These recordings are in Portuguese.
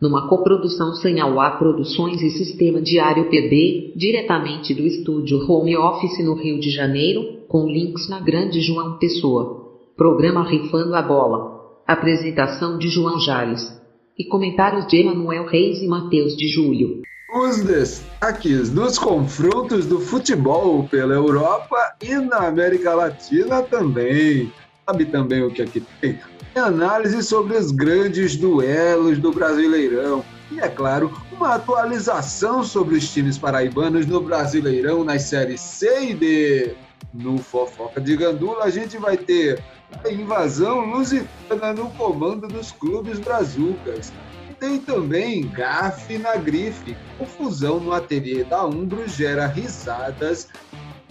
numa coprodução Sanhauá Produções e Sistema Diário PB, diretamente do estúdio Home Office no Rio de Janeiro, com links na Grande João Pessoa. Programa Rifando a Bola. Apresentação de João Jales. E comentários de Emanuel Reis e Matheus de Júlio. Os destaques dos confrontos do futebol pela Europa e na América Latina também. Sabe também o que aqui tem? Análise sobre os grandes duelos do Brasileirão. E, é claro, uma atualização sobre os times paraibanos no Brasileirão nas séries C e D. No Fofoca de Gandula, a gente vai ter a invasão lusitana no comando dos clubes brazucas. Tem também gafe na grife. Confusão no ateliê da Umbro gera risadas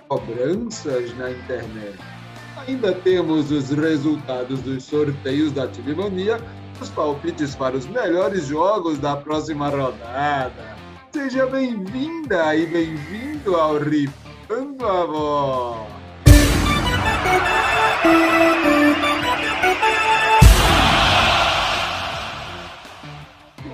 cobranças na internet. Ainda temos os resultados dos sorteios da Mania, os palpites para os melhores jogos da próxima rodada. Seja bem-vinda e bem-vindo ao Ripando a.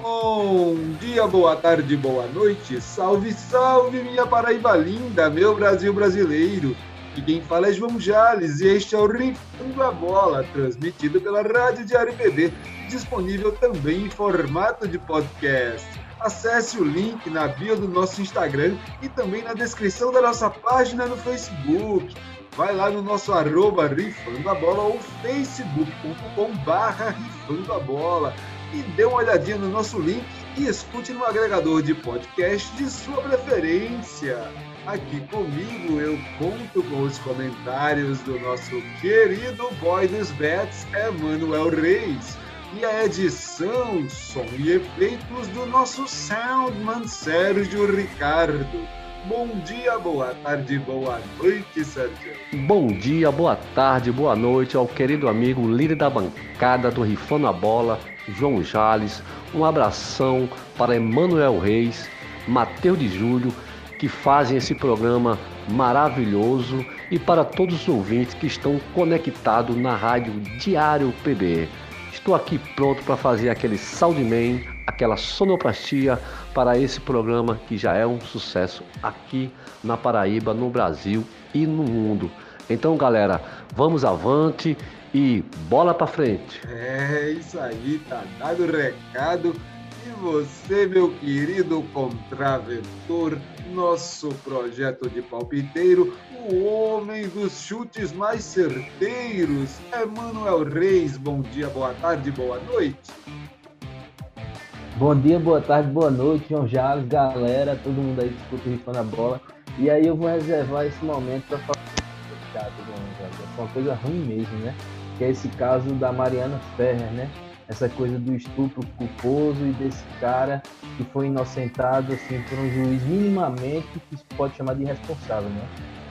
Bom dia, boa tarde, boa noite. Salve, salve, minha Paraíba linda, meu Brasil brasileiro. E quem fala é João Jales e este é o Rifando a Bola, transmitido pela Rádio Diário PB, disponível também em formato de podcast. Acesse o link na bio do nosso Instagram e também na descrição da nossa página no Facebook. Vai lá no nosso arroba Rifando a Bola ou facebook.com barra Rifando a Bola e dê uma olhadinha no nosso link e escute no agregador de podcast de sua preferência. Aqui comigo eu conto com os comentários do nosso querido boy dos bets, Emanuel Reis, e a edição, som e efeitos do nosso soundman Sérgio Ricardo. Bom dia, boa tarde, boa noite, Sérgio. Bom dia, boa tarde, boa noite ao querido amigo líder da bancada do Rifando a Bola, João Jales. Um abração para Emanuel Reis, Mateus de Júlio que fazem esse programa maravilhoso e para todos os ouvintes que estão conectados na rádio Diário PB. Estou aqui pronto para fazer aquele man, aquela sonoplastia para esse programa que já é um sucesso aqui na Paraíba, no Brasil e no mundo. Então, galera, vamos avante e bola para frente. É isso aí, tá dado o recado. E você, meu querido contraventor, nosso projeto de palpiteiro, o homem dos chutes mais certeiros, Emanuel Reis. Bom dia, boa tarde, boa noite. Bom dia, boa tarde, boa noite, João Jales, galera, todo mundo aí que escuta o Rifando a Bola. E aí eu vou reservar esse momento para falar chato, uma coisa ruim mesmo, né? Que é esse caso da Mariana Ferrer, né? Essa coisa do estupro culposo e desse cara que foi inocentado assim por um juiz minimamente que se pode chamar de irresponsável, né?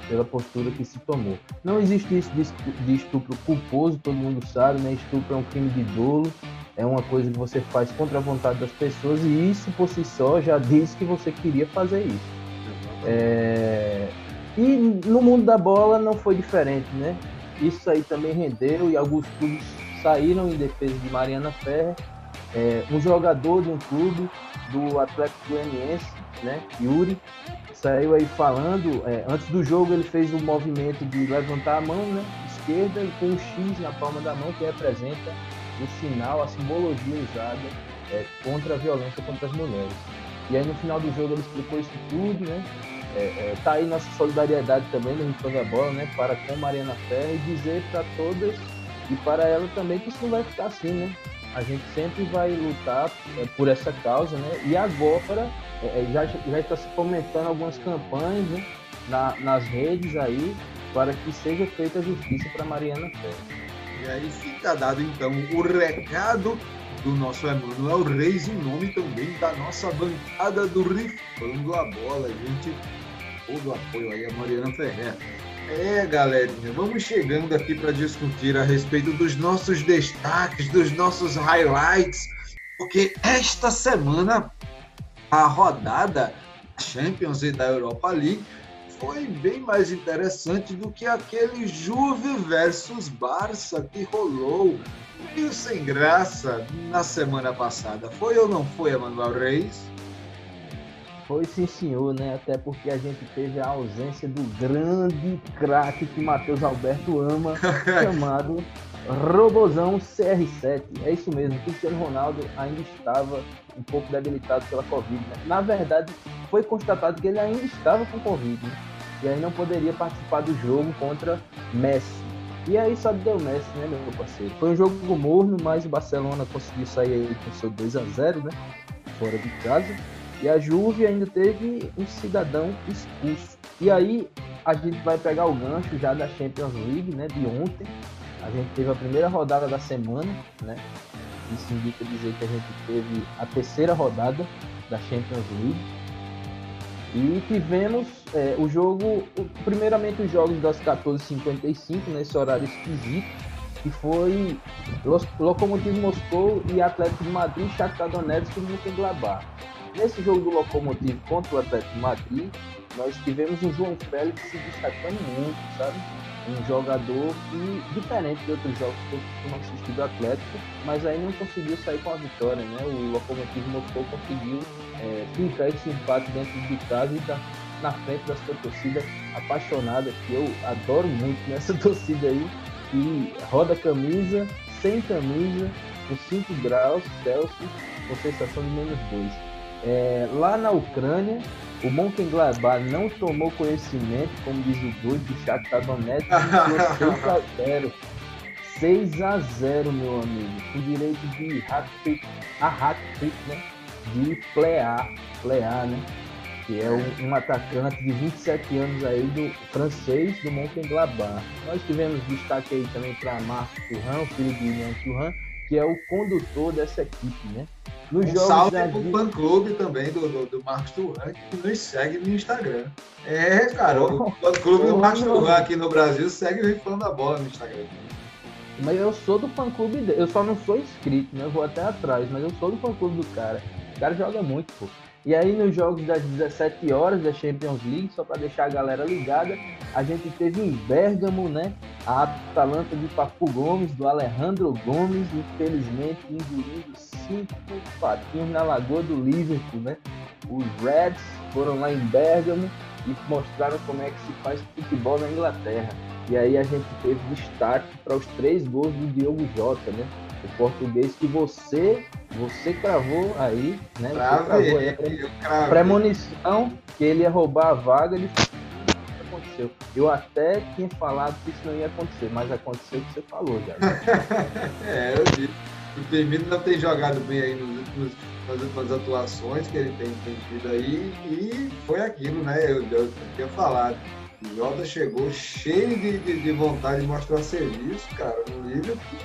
Pela postura que se tomou. Não existe isso de estupro culposo, todo mundo sabe, né? Estupro é um crime de dolo, é uma coisa que você faz contra a vontade das pessoas e isso por si só já diz que você queria fazer isso. É... E no mundo da bola não foi diferente, né? Isso aí também rendeu e alguns clubes saíram em defesa de Mariana Ferrer, é, um jogador de um clube do Atlético Goianiense, né, Yuri, saiu aí falando, é, antes do jogo ele fez o um movimento de levantar a mão né, esquerda e com um X na palma da mão que representa o sinal, a simbologia usada é, contra a violência contra as mulheres. E aí no final do jogo ele explicou isso tudo, né? É, é, tá aí nossa solidariedade também no Rincão da Bola, né? Para com Mariana Ferreira e dizer para todas e para ela também que isso não vai ficar assim, né? A gente sempre vai lutar é, por essa causa, né? E agora é, é já, já está se fomentando algumas campanhas né? Na, nas redes aí para que seja feita justiça para Mariana Ferreira. E aí fica dado então o recado do nosso Emanuel Reis em nome também da nossa bancada do Rifando a Bola, gente. Todo o apoio aí a Mariana Ferreira. É, galerinha, vamos chegando aqui para discutir a respeito dos nossos destaques, dos nossos highlights, porque esta semana a rodada Champions e da Europa League foi bem mais interessante do que aquele Juve versus Barça que rolou meio sem graça na semana passada. Foi ou não foi, Emanuel Reis? Foi sim, senhor, né? Até porque a gente teve a ausência do grande craque que Matheus Alberto ama, chamado Robozão CR7. É isso mesmo, Cristiano Ronaldo ainda estava um pouco debilitado pela Covid. Né? Na verdade, foi constatado que ele ainda estava com Covid. Né? E aí não poderia participar do jogo contra Messi. E aí só deu Messi, né, meu parceiro? Foi um jogo morno, mas o Barcelona conseguiu sair aí com seu 2 a 0 né? Fora de casa. E a Juve ainda teve um cidadão expulso. E aí a gente vai pegar o gancho já da Champions League, né, de ontem. A gente teve a primeira rodada da semana, né? Isso indica dizer que a gente teve a terceira rodada da Champions League. E tivemos é, o jogo, primeiramente os jogos das 14h55, nesse horário esquisito, que foi Lokomotiv Moscou e Atlético de Madrid, Shakhtar Donetsk e Mönchengladbach. Nesse jogo do Lokomotiv contra o Atlético Madrid, nós tivemos o João Félix se destacando muito, sabe? Um jogador que, diferente de outros jogos que eu costumo assistir do Atlético, mas aí não conseguiu sair com a vitória, né? O Lokomotiv Moscou conseguiu é, fincar esse empate dentro de casa e tá na frente da sua torcida apaixonada, que eu adoro muito nessa torcida aí, que roda camisa, sem camisa, com 5 graus Celsius, com sensação de menos 2. É, lá na Ucrânia, o Mönchengladbach não tomou conhecimento, como diz o doido do Shakhtar Donetsk, 6 a 0. 6 a 0, meu amigo, com direito de hat-trick, a hat-trick, né? De Plea, Plea, né? Que é um, um, atacante de 27 anos aí do francês do Mönchengladbach. Nós tivemos destaque aí também para Marco Turran, filho de Ian Turran, que é o condutor dessa equipe, né? Nos um salve para o fã-clube também do, do, do Marcos Turan, que nos segue no Instagram. É, cara, o fã-clube do Marcos Turan aqui no Brasil segue o Rifando da Bola no Instagram. Mas eu sou do fã-clube dele, eu só não sou inscrito, né? Eu vou até atrás, mas eu sou do fã-clube do cara. O cara joga muito, pô. E aí nos jogos das 17 horas da Champions League, só para deixar a galera ligada, a gente teve em Bergamo, né? A Atalanta de Papu Gomes, do Alejandro Gomes, infelizmente engolindo cinco patinhos na lagoa do Liverpool, né? Os Reds foram lá em Bergamo e mostraram como é que se faz futebol na Inglaterra. E aí a gente teve destaque para os três gols do Diogo Jota, né? O português que você você cravou aí, né? Cravou aí a premonição que ele ia roubar a vaga, ele aconteceu. Eu até tinha falado que isso não ia acontecer, mas aconteceu o que você falou já. é, eu disse. O Firmino não tem jogado bem aí nos últimos, nas últimas atuações que ele tem, tem tido aí, e foi aquilo, né? Eu, eu, eu tinha falado. O Jota chegou cheio de, de, de, vontade de mostrar serviço, cara, no Liverpool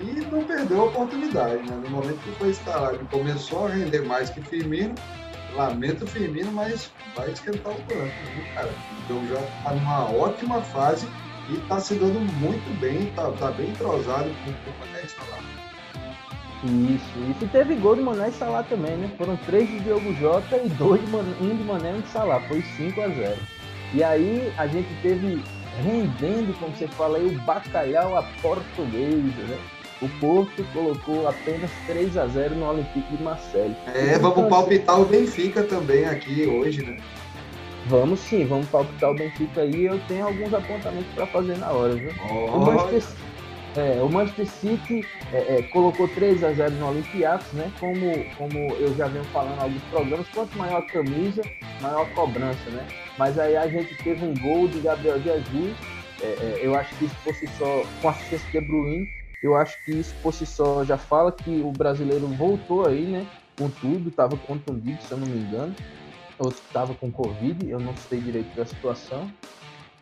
e não perdeu a oportunidade. Né? No momento que foi instalado começou a render mais que Firmino, lamento o Firmino, mas vai esquentar o banco, né, cara? Então já está numa ótima fase e está se dando muito bem, está tá bem entrosado com, o Mané Salah. Isso, isso. E teve gol de Mané e Salah também, né? Foram três de Diogo Jota e dois de Mané, um de Mané e um de Salah. Foi 5 a 0 E aí a gente teve rendendo, como você fala aí, o bacalhau a portuguesa, né? O Porto colocou apenas 3 a 0 no Olympique de Marseille. É, vamos palpitar o Benfica também aqui hoje, né? Vamos sim, vamos palpitar o Benfica aí. Eu tenho alguns apontamentos para fazer na hora, viu? Oh. O, Manchester, é, o Manchester City é, é, colocou 3 a 0 no Olympiacos, né? Como, como eu já venho falando em alguns programas, quanto maior a camisa, maior a cobrança, né? Mas aí a gente teve um gol de Gabriel Jesus. É, é, eu acho que isso fosse só com assistência de Bruyne eu acho que isso por si só já fala que o brasileiro voltou aí, né? Com tudo, estava contundido, se eu não me engano. Ou estava com Covid, eu não sei direito da situação.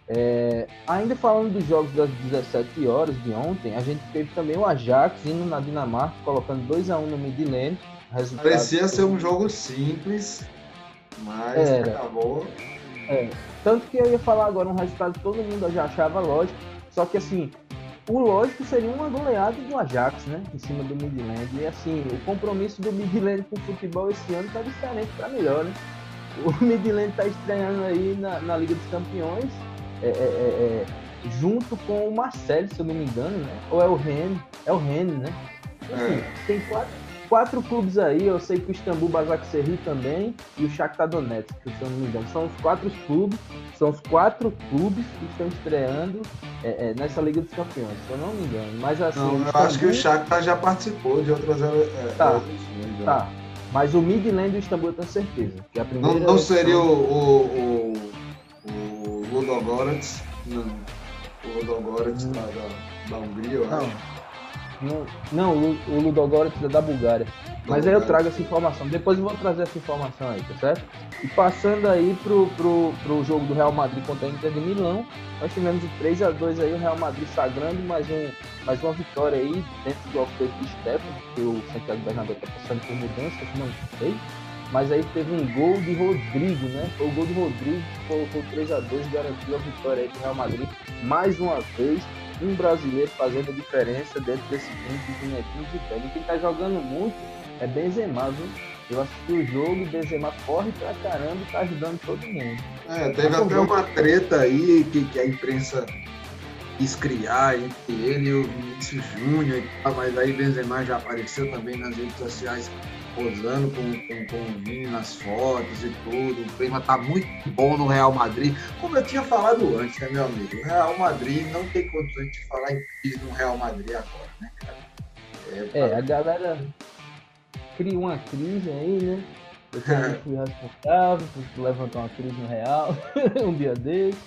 É, ainda falando dos jogos das 17 horas de ontem, a gente teve também o Ajax indo na Dinamarca, colocando 2 a 1 no Midland. Parecia ser um jogo simples, mas Era. acabou. É, tanto que eu ia falar agora um resultado que todo mundo já achava lógico, só que assim, o lógico seria uma goleada do Ajax, né? Em cima do Midland. E assim, o compromisso do Midland com o futebol esse ano tá diferente para melhor, né? o Midland está estreando aí na, na, Liga dos Campeões, é, é, é, é, junto com o Marcelo, se eu não me engano, né? Ou é o Ren? É o Ren, né? Enfim, tem quatro, quatro clubes aí, eu sei que o Istambul Basaksehir também e o Shakhtar Donetsk, se eu não me engano. São os quatro clubes, são os quatro clubes que estão estreando é, é, nessa Liga dos Campeões, se eu não me engano. Mas assim, não, eu Istambul... acho que o Shakhtar já participou de outras é, tá, é, tá. Mas o Midland e o Istambul eu tenho certeza. Que a primeira não, não seria o, o, o, o Ludogorets, não. O Ludogorets hum. da, da, Hungria, eu acho. Não, não o Ludogorets é da Bulgária. Mas aí eu trago essa informação. Depois eu vou trazer essa informação aí, tá certo? E passando aí pro, pro, pro jogo do Real Madrid contra a Inter de Milão, nós tivemos o 3 a 2 aí, o Real Madrid sagrando mais, um, mais uma vitória aí dentro do alfeito de Stefano, que o Santiago Bernabéu tá passando por mudanças, não sei. Mas aí teve um gol de Rodrigo, né? Foi o gol de Rodrigo que colocou 3 a 2 garantiu a vitória aí do Real Madrid mais uma vez um brasileiro fazendo a diferença dentro desse time de bonequinhos de pé. E quem tá jogando muito é Benzema, viu? Eu assisti o jogo e Benzema corre pra caramba e tá ajudando todo mundo. É, teve tá até uma treta aí que, que a imprensa quis criar entre ele e o Vinícius Júnior, mas aí Benzema já apareceu também nas redes sociais posando com, com, com o Vini nas fotos e tudo. O clima tá muito bom no Real Madrid. Como eu tinha falado antes, né, meu amigo? O Real Madrid não tem condições de falar em crise no Real Madrid agora, né, cara? É, pra... é a galera cria uma crise aí, né? Eu fui responsável por levantar uma crise no Real um dia desse.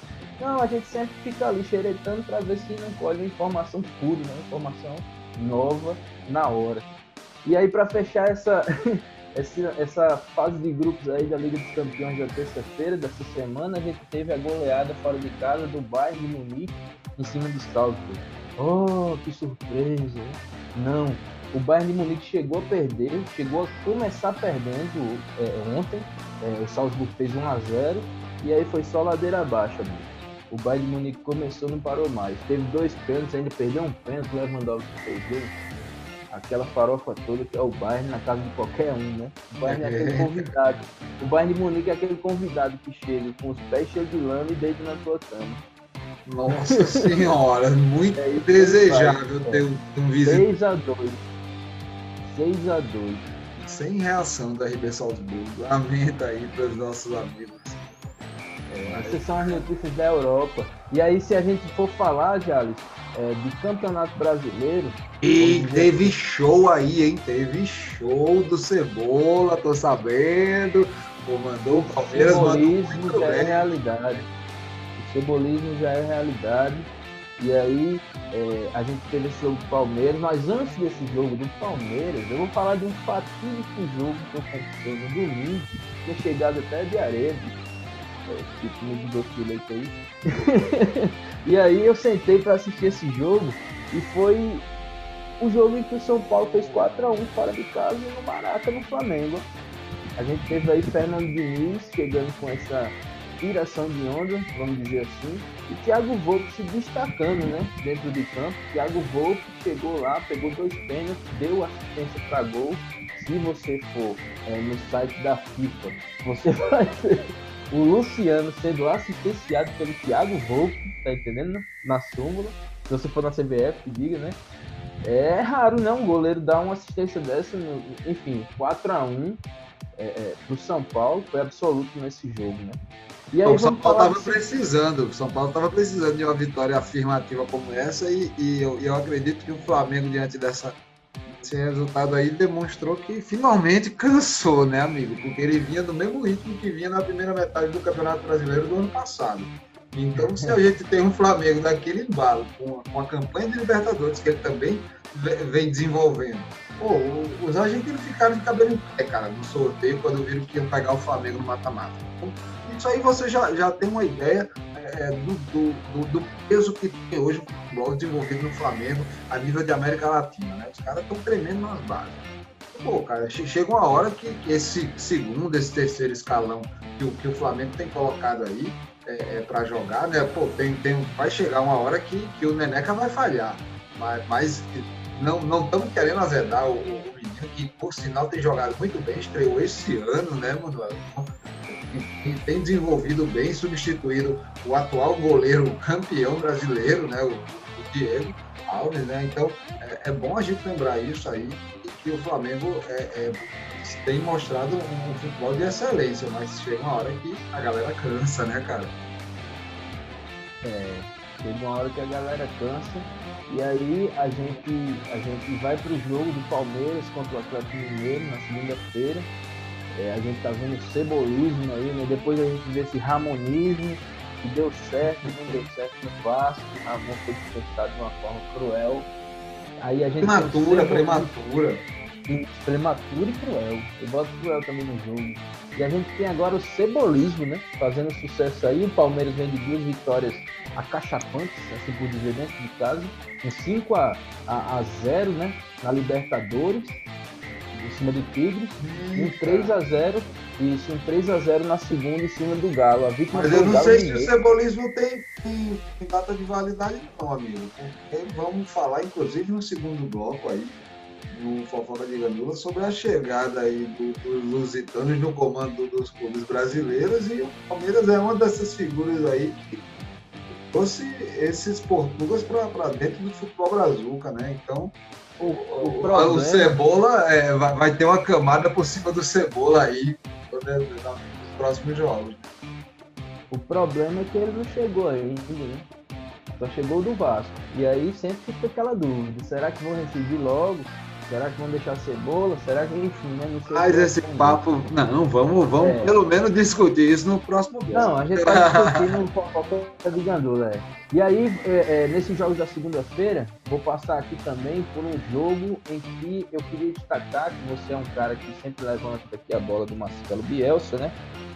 Não, a gente sempre fica ali xeretando para ver se não colhe informação pura, né? Informação nova na hora. E aí, para fechar essa, essa, fase de grupos aí da Liga dos Campeões da terça-feira, dessa semana, a gente teve a goleada fora de casa do Bayern de Munique em cima do Salzburg. Oh, que surpresa! Não, o Bayern de Munique chegou a perder, chegou a começar perdendo é, ontem. É, o Salzburg fez 1 a 0 e aí foi só ladeira abaixo. Amigo. O Bayern de Munique começou, não parou mais. Teve dois pênaltis, ainda perdeu um pênalti, o Lewandowski fez dois aquela farofa toda que é o Bayern na casa de qualquer um, né? O Bayern é aquele convidado. O Bayern de Munique é aquele convidado que chega com os pés cheios de lama e deita na sua cama. Nossa senhora, muito é desejável ter um, um visitante. 6x2. 6x2. Sem reação da RB Salzburgo. Lamenta aí para os nossos amigos. É, Essas são as notícias da Europa. E aí, se a gente for falar, Jales, é, de campeonato brasileiro. E teve show aí, hein? Teve show do Cebola, tô sabendo. Comandou o Palmeiras, o cebolismo já é realidade. O cebolismo já é realidade. E aí, é, a gente teve esse jogo do Palmeiras, mas antes desse jogo do Palmeiras, eu vou falar de um fatídico jogo que aconteceu no domingo, tinha chegado até de areia, tipo doce de leite aí. e aí eu sentei para assistir esse jogo e foi o jogo em que o São Paulo fez 4x1 fora de casa no Maraca, no Flamengo. A gente teve aí Fernando Diniz chegando com essa tiração de onda, vamos dizer assim, e Thiago Volpe se destacando, né, dentro de campo. Thiago Volpe chegou lá, pegou dois pênaltis, deu assistência para gol. Se você for é, no site da FIFA, você vai ver o Luciano sendo assistenciado pelo Thiago Volpe, tá entendendo? Na súmula. Se você for na CBF, que diga, né? É raro, né? Um goleiro dar uma assistência dessa, no, enfim, 4x1 é, é, pro São Paulo, foi absoluto nesse jogo, né? E aí, o São Paulo estava assim... precisando, o São Paulo estava precisando de uma vitória afirmativa como essa e, e eu, eu acredito que o Flamengo, diante dessa esse resultado aí demonstrou que finalmente cansou, né, amigo? Porque ele vinha do mesmo ritmo que vinha na primeira metade do Campeonato Brasileiro do ano passado. Então, se a gente tem um Flamengo daquele embalo, com, com a campanha de Libertadores que ele também vem desenvolvendo, pô, os argentinos ficaram de cabelo em pé, cara, no sorteio, quando viram que iam pegar o Flamengo no mata-mata. Então, isso aí você já, já tem uma ideia é, do, do, do, peso que tem hoje o futebol desenvolvido no Flamengo a nível de América Latina. Né? Os caras estão tremendo nas bases. Pô, cara, chega uma hora que, que, esse segundo, esse terceiro escalão que o, que o Flamengo tem colocado aí é, é para jogar, né? Pô, tem, tem, vai chegar uma hora que, que o Neneca vai falhar. Mas, mas não estamos querendo azedar o, o menino que, por sinal, tem jogado muito bem, estreou esse ano, né, Manuel? Tem desenvolvido bem, substituído o atual goleiro campeão brasileiro, né, o, o Diego Alves, né? Então é, é, bom a gente lembrar isso aí e que o Flamengo é, é, tem mostrado um, um, futebol de excelência, mas chega uma hora que a galera cansa, né, cara? É, chega uma hora que a galera cansa e aí a gente, a gente vai para o jogo do Palmeiras contra o Atlético Mineiro na segunda-feira. É, a gente está vendo cebolismo aí, né? Depois a gente vê esse ramonismo que deu certo, não deu certo no Vasco, o Ramon foi dispensado de uma forma cruel. Aí a gente prematura, prematura. Prematura e cruel. Eu boto cruel também no jogo. E a gente tem agora o cebolismo, né? Fazendo sucesso aí. O Palmeiras vem de duas vitórias acachapantes, assim por dizer, dentro de casa. Um 5 a, a, a 0 né? Na Libertadores, em cima do Tigres. Um 3 a 0 isso, um 3 a 0 na segunda em cima do Galo. A vítima Mas eu não sei se o cebolismo tem, tem, tem, data de validade, não, amigo. Porque vamos falar, inclusive, no segundo bloco aí, no Fofoca de Gandula, sobre a chegada aí do, dos lusitanos no comando dos clubes brasileiros e o Palmeiras é uma dessas figuras aí que trouxe esses portugueses para dentro do futebol brazuca, né? Então, o, o, o, o Cebola é, vai, vai, ter uma camada por cima do Cebola aí nos próximos jogos. O problema é que ele não chegou ainda, né? Só chegou do Vasco. E aí sempre fica aquela dúvida: será que vão receber logo? Será que vão deixar cebola? Será que, enfim, né? Não sei Mas esse papo, não, vamos, vamos é. pelo menos discutir isso no próximo bloco. Não, a gente tá discutindo fofoca de Gandula, é. E aí, é, é, nesses jogos da segunda-feira, vou passar aqui também por um jogo em que eu queria destacar que você é um cara que sempre levanta aqui a bola do Marcelo Bielsa, né?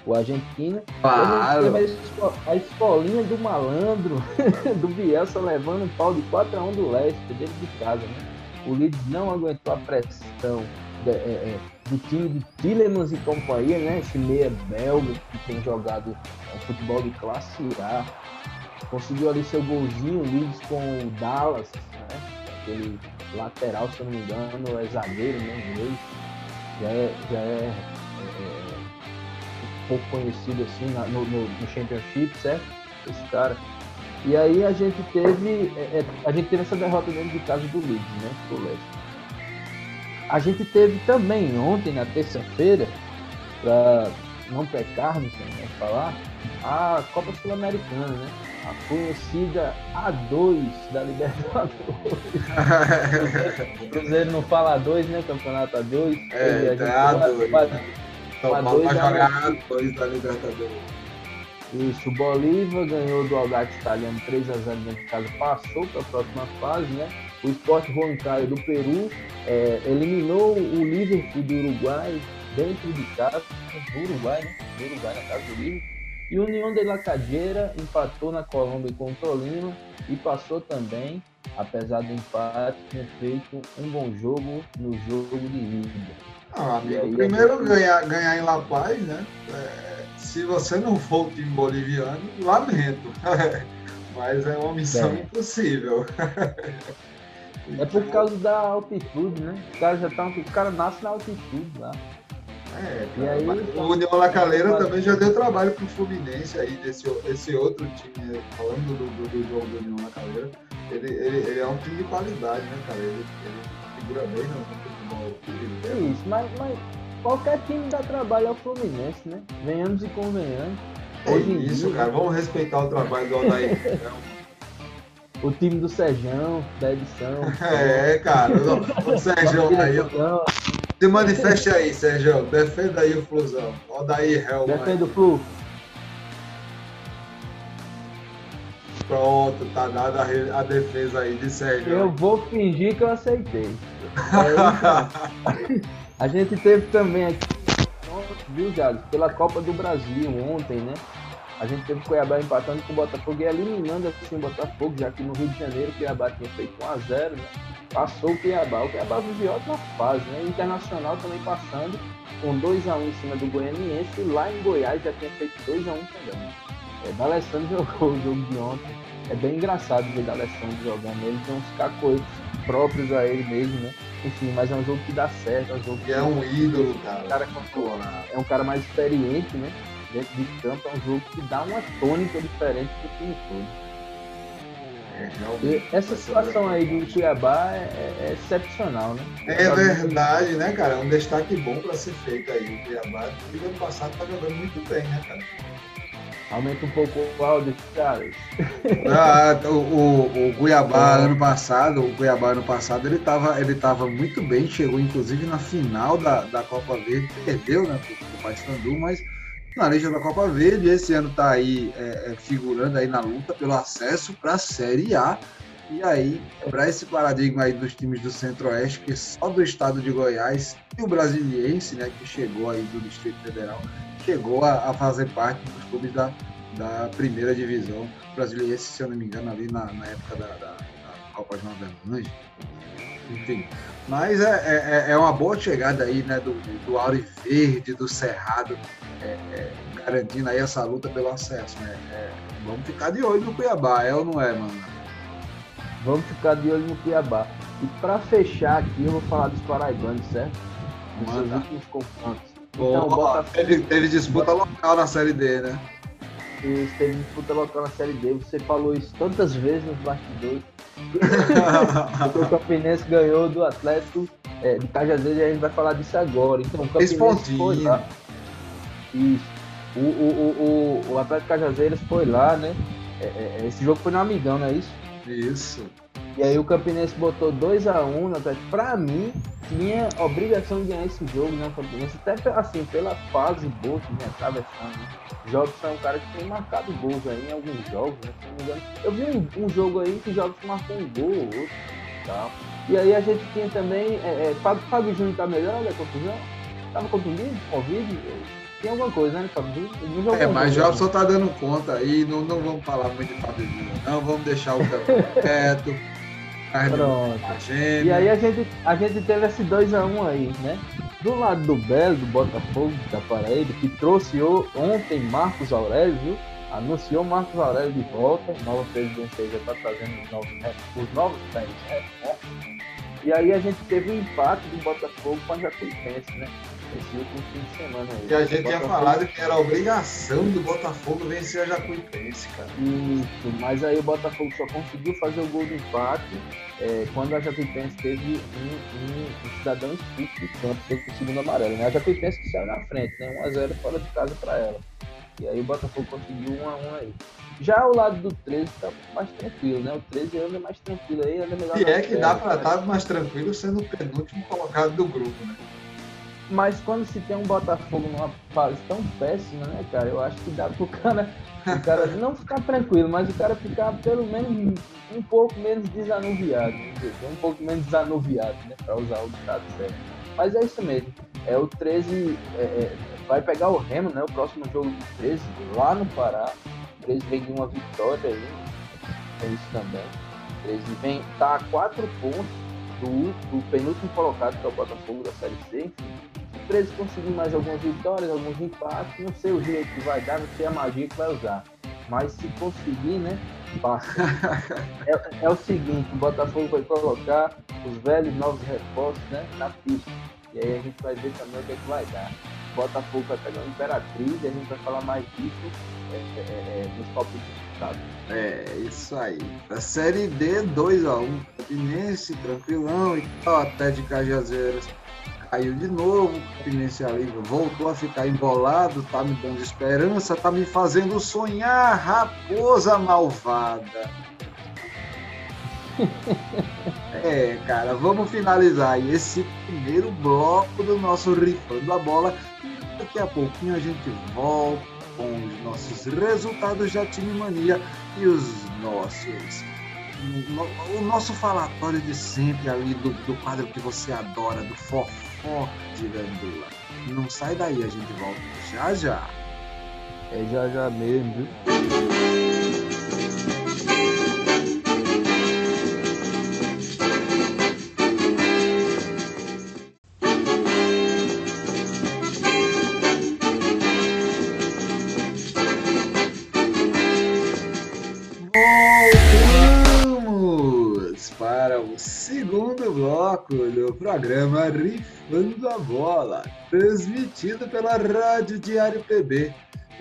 O argentino. Claro. A, a escolinha do malandro, do Bielsa levando um pau de 4x1 do Leste, dentro de casa, né? O Leeds não aguentou a pressão é, é, do time de Tillemans e companhia, né? Esse meia belga que tem jogado é, futebol de classe A. Conseguiu ali seu golzinho, o Leeds com o Dallas, né? Aquele lateral, se eu não me engano, é zagueiro, né? Inglês. Já é, já é, é um pouco conhecido assim na, no, no, no Championship, certo? Esse cara. E aí a gente teve. É, é, a gente teve essa derrota dentro de casa do Leeds, né? Do Leicester. A gente teve também ontem, na terça-feira, para não pecarmos, né, falar, a Copa Sul-Americana, né? A conhecida A2 da Libertadores. o Cruzeiro não fala A2, né? Campeonato A2. É, a A2. Então, A2 vai jogar A2 da Libertadores. Isso, o Bolívar ganhou do Aldax Italiano 3 a 0 dentro de casa, passou para a próxima fase, né? O Sport Huancayo do Peru é, eliminou o Liverpool do Uruguai dentro de casa, do Uruguai, né? Do Uruguai, na casa do Liverpool. E o União de La Cadeira empatou na Colômbia com o Tolima e passou também, apesar do empate, tinha feito um bom jogo no jogo de ida. Ah, amigo, primeiro ganhar, ganhar em La Paz, né? É se você não for o time boliviano, lamento. Mas é uma missão é. impossível. É por causa da altitude, né? Os caras já estão. Os caras nascem na altitude lá. É, e aí, o União Lacaleira também já deu trabalho pro Fluminense aí, desse, esse outro time, falando do, do, do jogo do União Lacaleira, ele, ele, ele é um time de qualidade, né, cara? Ele, ele figura bem no futebol. Isso, mas, mas qualquer time dá trabalho ao Fluminense, né? Venhamos e convenhamos. É Hoje isso, dia, cara. Vamos respeitar o trabalho do Aldair. o time do Sejão, da edição. É, cara. O Sejão aí. Se manifeste aí, Sérgio. Defenda aí o Flusão. Aldair Helm. Defenda o Flu. Pronto, tá dada a, defesa aí de Sérgio. Eu vou fingir que eu aceitei. A gente teve também aqui, viu, Jales, pela Copa do Brasil ontem, né? A gente teve o Cuiabá empatando com o Botafogo e eliminando assim o Botafogo, já que no Rio de Janeiro o Cuiabá tinha feito 1x0, né? Passou o Cuiabá. O Cuiabá viveu ótima fase, né? Internacional também passando com 2x1 em cima do Goianiense e lá em Goiás já tinha feito 2x1 também. É, D'Alessandro jogou o jogo de ontem. É bem engraçado ver D'Alessandro jogando. Ele tem uns cacoetes próprios a ele mesmo, né? Enfim, mas é um jogo que dá certo, é um jogo que. É um ídolo, cara. cara é um cara mais experiente, né? dentro de campo é um jogo que dá uma tônica diferente pro time todo. É, essa situação aí do Cuiabá é, é, é, excepcional, né? É verdade, né, cara? Um destaque bom para ser feito aí. O Cuiabá, no ano passado, tá jogando muito bem, né, cara? Aumenta um pouco o áudio, caras. Ah, o, o, o Cuiabá ano passado, o Cuiabá ano passado, ele estava ele tava muito bem, chegou inclusive na final da, da Copa Verde, perdeu, né, pro, Paysandu, mas na lista da Copa Verde, esse ano está aí é, é, figurando aí na luta pelo acesso para a Série A. E aí, para esse paradigma aí dos times do Centro-Oeste, que só do estado de Goiás e o Brasiliense, né, que chegou aí do Distrito Federal, chegou a, a fazer parte dos clubes da, da primeira divisão. O Brasiliense, se eu não me engano, ali na, na época da, da, da Copa de Nova Zelândia. Enfim, mas é, é, é, uma boa chegada aí, né, do, do Auri Verde, do Cerrado, é, é, garantindo aí essa luta pelo acesso, né? É, vamos ficar de olho no Cuiabá, é ou não é, mano? Vamos ficar de olho no Cuiabá. E para fechar aqui, eu vou falar dos paraibanos, certo? Dos seus últimos confrontos. Então, Botafogo... teve, teve disputa local na Série D, né? Isso, teve disputa local na Série D. Você falou isso tantas vezes nos bastidores. o Campinense ganhou do Atlético é, de Cajazeiras e a gente vai falar disso agora. Então, o Campinense foi lá. Isso. O, o, o, o Atlético Cajazeiras foi lá, né? É, é, esse jogo foi no Amigão, não é isso? Isso. E aí o Campinense botou 2x1 um no Atlético. Pra mim, tinha obrigação de ganhar esse jogo, né? Campinense, até assim, pela fase boa que vinha atravessando. Né? Jogos é um cara que tem marcado gols aí em alguns jogos, né? Se não me engano. Eu vi um, um jogo aí que Jogos marcou um gol ou outro. Tá? E aí a gente tinha também. É, é, Fábio, Fábio Júnior tá melhor, né? Contusão? Tava contundido? Covid? Tem alguma coisa, né, Fábio? É, mas o só tá dando conta aí. Não, não vamos falar muito de Fábio Júnior, não. Vamos deixar o quieto. Pronto. E aí a gente, a gente teve esse 2x1 um aí, né? Do lado do Belo, do Botafogo da Paraíba, que trouxe ontem Marcos Aurélio, viu? Anunciou Marcos Aurélio de volta, nova presidência já está trazendo os novos, né? os novos né? E aí a gente teve um empate do Botafogo com a Jacuipense, né? Esse último fim de semana aí. E a gente tinha falado que era obrigação do Botafogo vencer a Jacuipense, cara. Isso, mas aí o Botafogo só conseguiu fazer o gol do empate é, quando a Jacuipense teve um, um, cidadão expulso de campo, teve o segundo amarelo. Né? A Jacuipense que saiu na frente, né? 1x0 fora de casa para ela. E aí o Botafogo conseguiu 1x1 aí. Já o lado do 13 tá mais tranquilo, né? O 13 anda mais tranquilo aí, anda melhor. E é que dá para estar mais tranquilo sendo o penúltimo colocado do grupo, né? Mas quando se tem um Botafogo numa fase tão péssima, né, cara? Eu acho que dá pro cara, o cara não ficar tranquilo, mas o cara ficar pelo menos um pouco menos desanuviado. Um pouco menos desanuviado, né? Pra usar o ditado certo. Mas é isso mesmo. É o 13 é, é, vai pegar o Remo, né? O próximo jogo do 13, lá no Pará. O 13 vem de uma vitória aí. É isso também. O 13 vem, tá a 4 pontos do, do penúltimo colocado, que é o Botafogo da Série C. Enfim, 13 conseguir mais algumas vitórias, alguns empates, não sei o jeito que vai dar, não sei a magia que vai usar. Mas se conseguir, né? Passa. é, é, o seguinte, o Botafogo vai colocar os velhos novos reforços né, na pista. E aí a gente vai ver também o que, é que vai dar. O Botafogo vai pegar o Imperatriz e a gente vai falar mais disso é, é, é, nos palpites do É, isso aí. A série D 2x1. Campinense, tranquilão e tal, até de Cajazeiras caiu de novo, Campinense ali voltou a ficar embolado, tá me dando esperança, tá me fazendo sonhar, raposa malvada. é, cara, vamos finalizar aí esse primeiro bloco do nosso Rifando a Bola. Daqui a pouquinho a gente volta com os nossos resultados da Time Mania e os nossos o nosso falatório de sempre ali do, do quadro que você adora, do fofo de gandula. Não sai daí, a gente volta já já. É já já mesmo, viu? Segundo bloco do programa Rifando a Bola, transmitido pela Rádio Diário PB.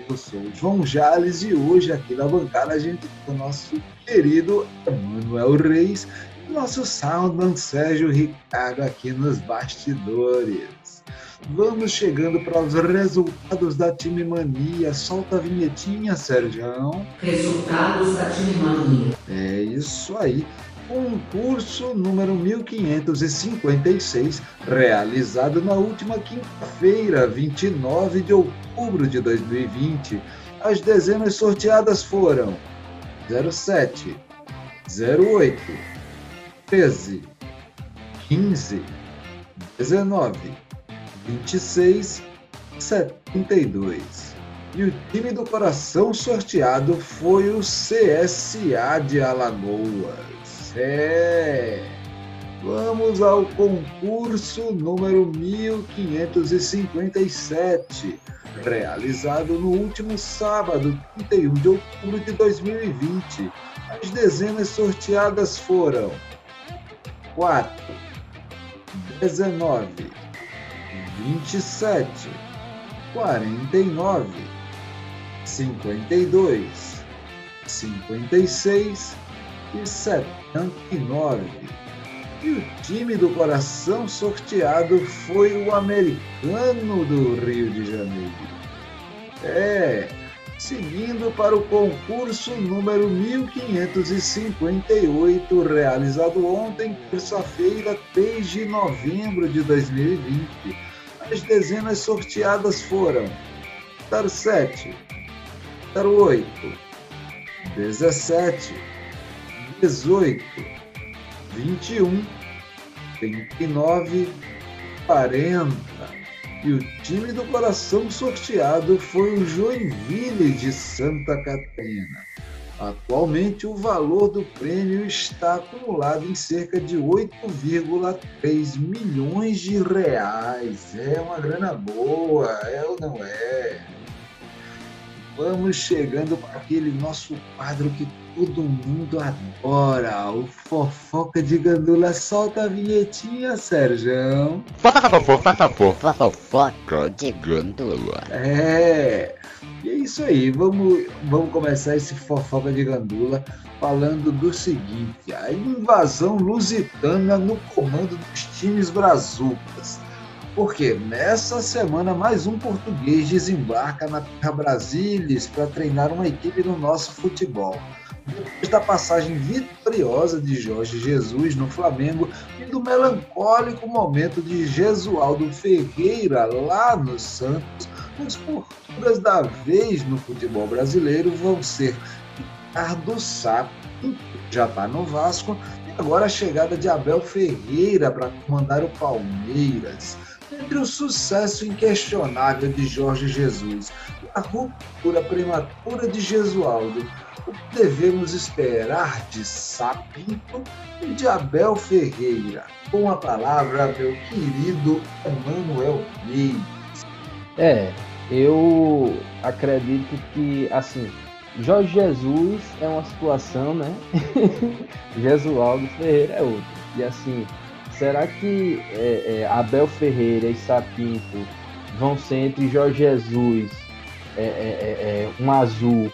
Eu sou o João Jales e hoje aqui na bancada a gente tem o nosso querido Emanuel Reis e o nosso Soundman Sérgio Ricardo aqui nos bastidores. Vamos chegando para os resultados da Time Mania. Solta a vinhetinha, Sérgio. Resultados da Time Mania. É isso aí concurso número 1556, realizado na última quinta-feira, 29 de outubro de 2020. As dezenas sorteadas foram 07, 08, 13, 15, 19, 26, 72. E o time do coração sorteado foi o CSA de Alagoas. É. Vamos ao concurso número 1557, realizado no último sábado, 31 de outubro de 2020. As dezenas sorteadas foram 4, 19, 27, 49, 52, 56 e 79. E o time do coração sorteado foi o americano do Rio de Janeiro. É, seguindo para o concurso número 1558, realizado ontem, terça-feira, 3 de novembro de 2020. As dezenas sorteadas foram 07, 08, 17, 18, 21, 39, 40. E o time do coração sorteado foi o Joinville de Santa Catarina. Atualmente, o valor do prêmio está acumulado em cerca de 8,3 milhões de reais. É uma grana boa, é ou não é? Vamos chegando para aquele nosso quadro que todo mundo adora, o Fofoca de Gandula. Solta a vinhetinha, Sérgio. Fofoca de Gandula. É, e é isso aí, vamos, vamos começar esse Fofoca de Gandula falando do seguinte, a invasão lusitana no comando dos times brazucas. Porque nessa semana mais um português desembarca na Terra Brasilis para treinar uma equipe no nosso futebol. Depois da passagem vitoriosa de Jorge Jesus no Flamengo e do melancólico momento de Jesualdo Ferreira lá no Santos, as posturas da vez no futebol brasileiro vão ser Ricardo Sá, já está no Vasco, e agora a chegada de Abel Ferreira para comandar o Palmeiras. Entre o sucesso inquestionável de Jorge Jesus a ruptura prematura de Jesualdo, o que devemos esperar de Sapinto e de Abel Ferreira? Com a palavra, meu querido Emanuel Reis. É, eu acredito que, assim, Jorge Jesus é uma situação, né? Jesualdo Ferreira é outra. E assim, será que é, é, Abel Ferreira e Sapinto vão ser entre Jorge Jesus, é, é, é, é um azul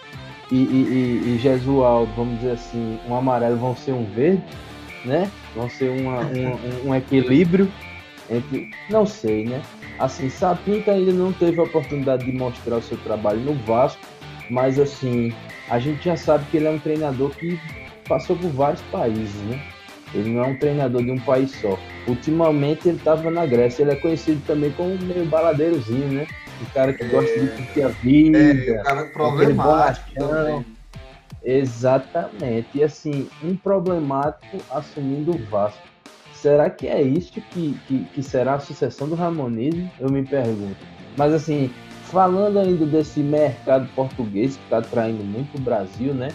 e, e, e, Jesualdo, vamos dizer assim, um amarelo vão ser um verde, né? Vão ser uma, um, um equilíbrio entre. Não sei, né? Assim, Sapinto ainda não teve a oportunidade de mostrar o seu trabalho no Vasco, mas assim, a gente já sabe que ele é um treinador que passou por vários países, né? Ele não é um treinador de um país só. Ultimamente ele estava na Grécia, ele é conhecido também como meio baladeirozinho, né? O cara que gosta de curtir a vida. É, o cara problemático Exatamente. E assim, um problemático assumindo o Vasco. Será que é isso que, que, que será a sucessão do Ramonismo? Eu me pergunto. Mas assim, falando ainda desse mercado português que está atraindo muito o Brasil, né?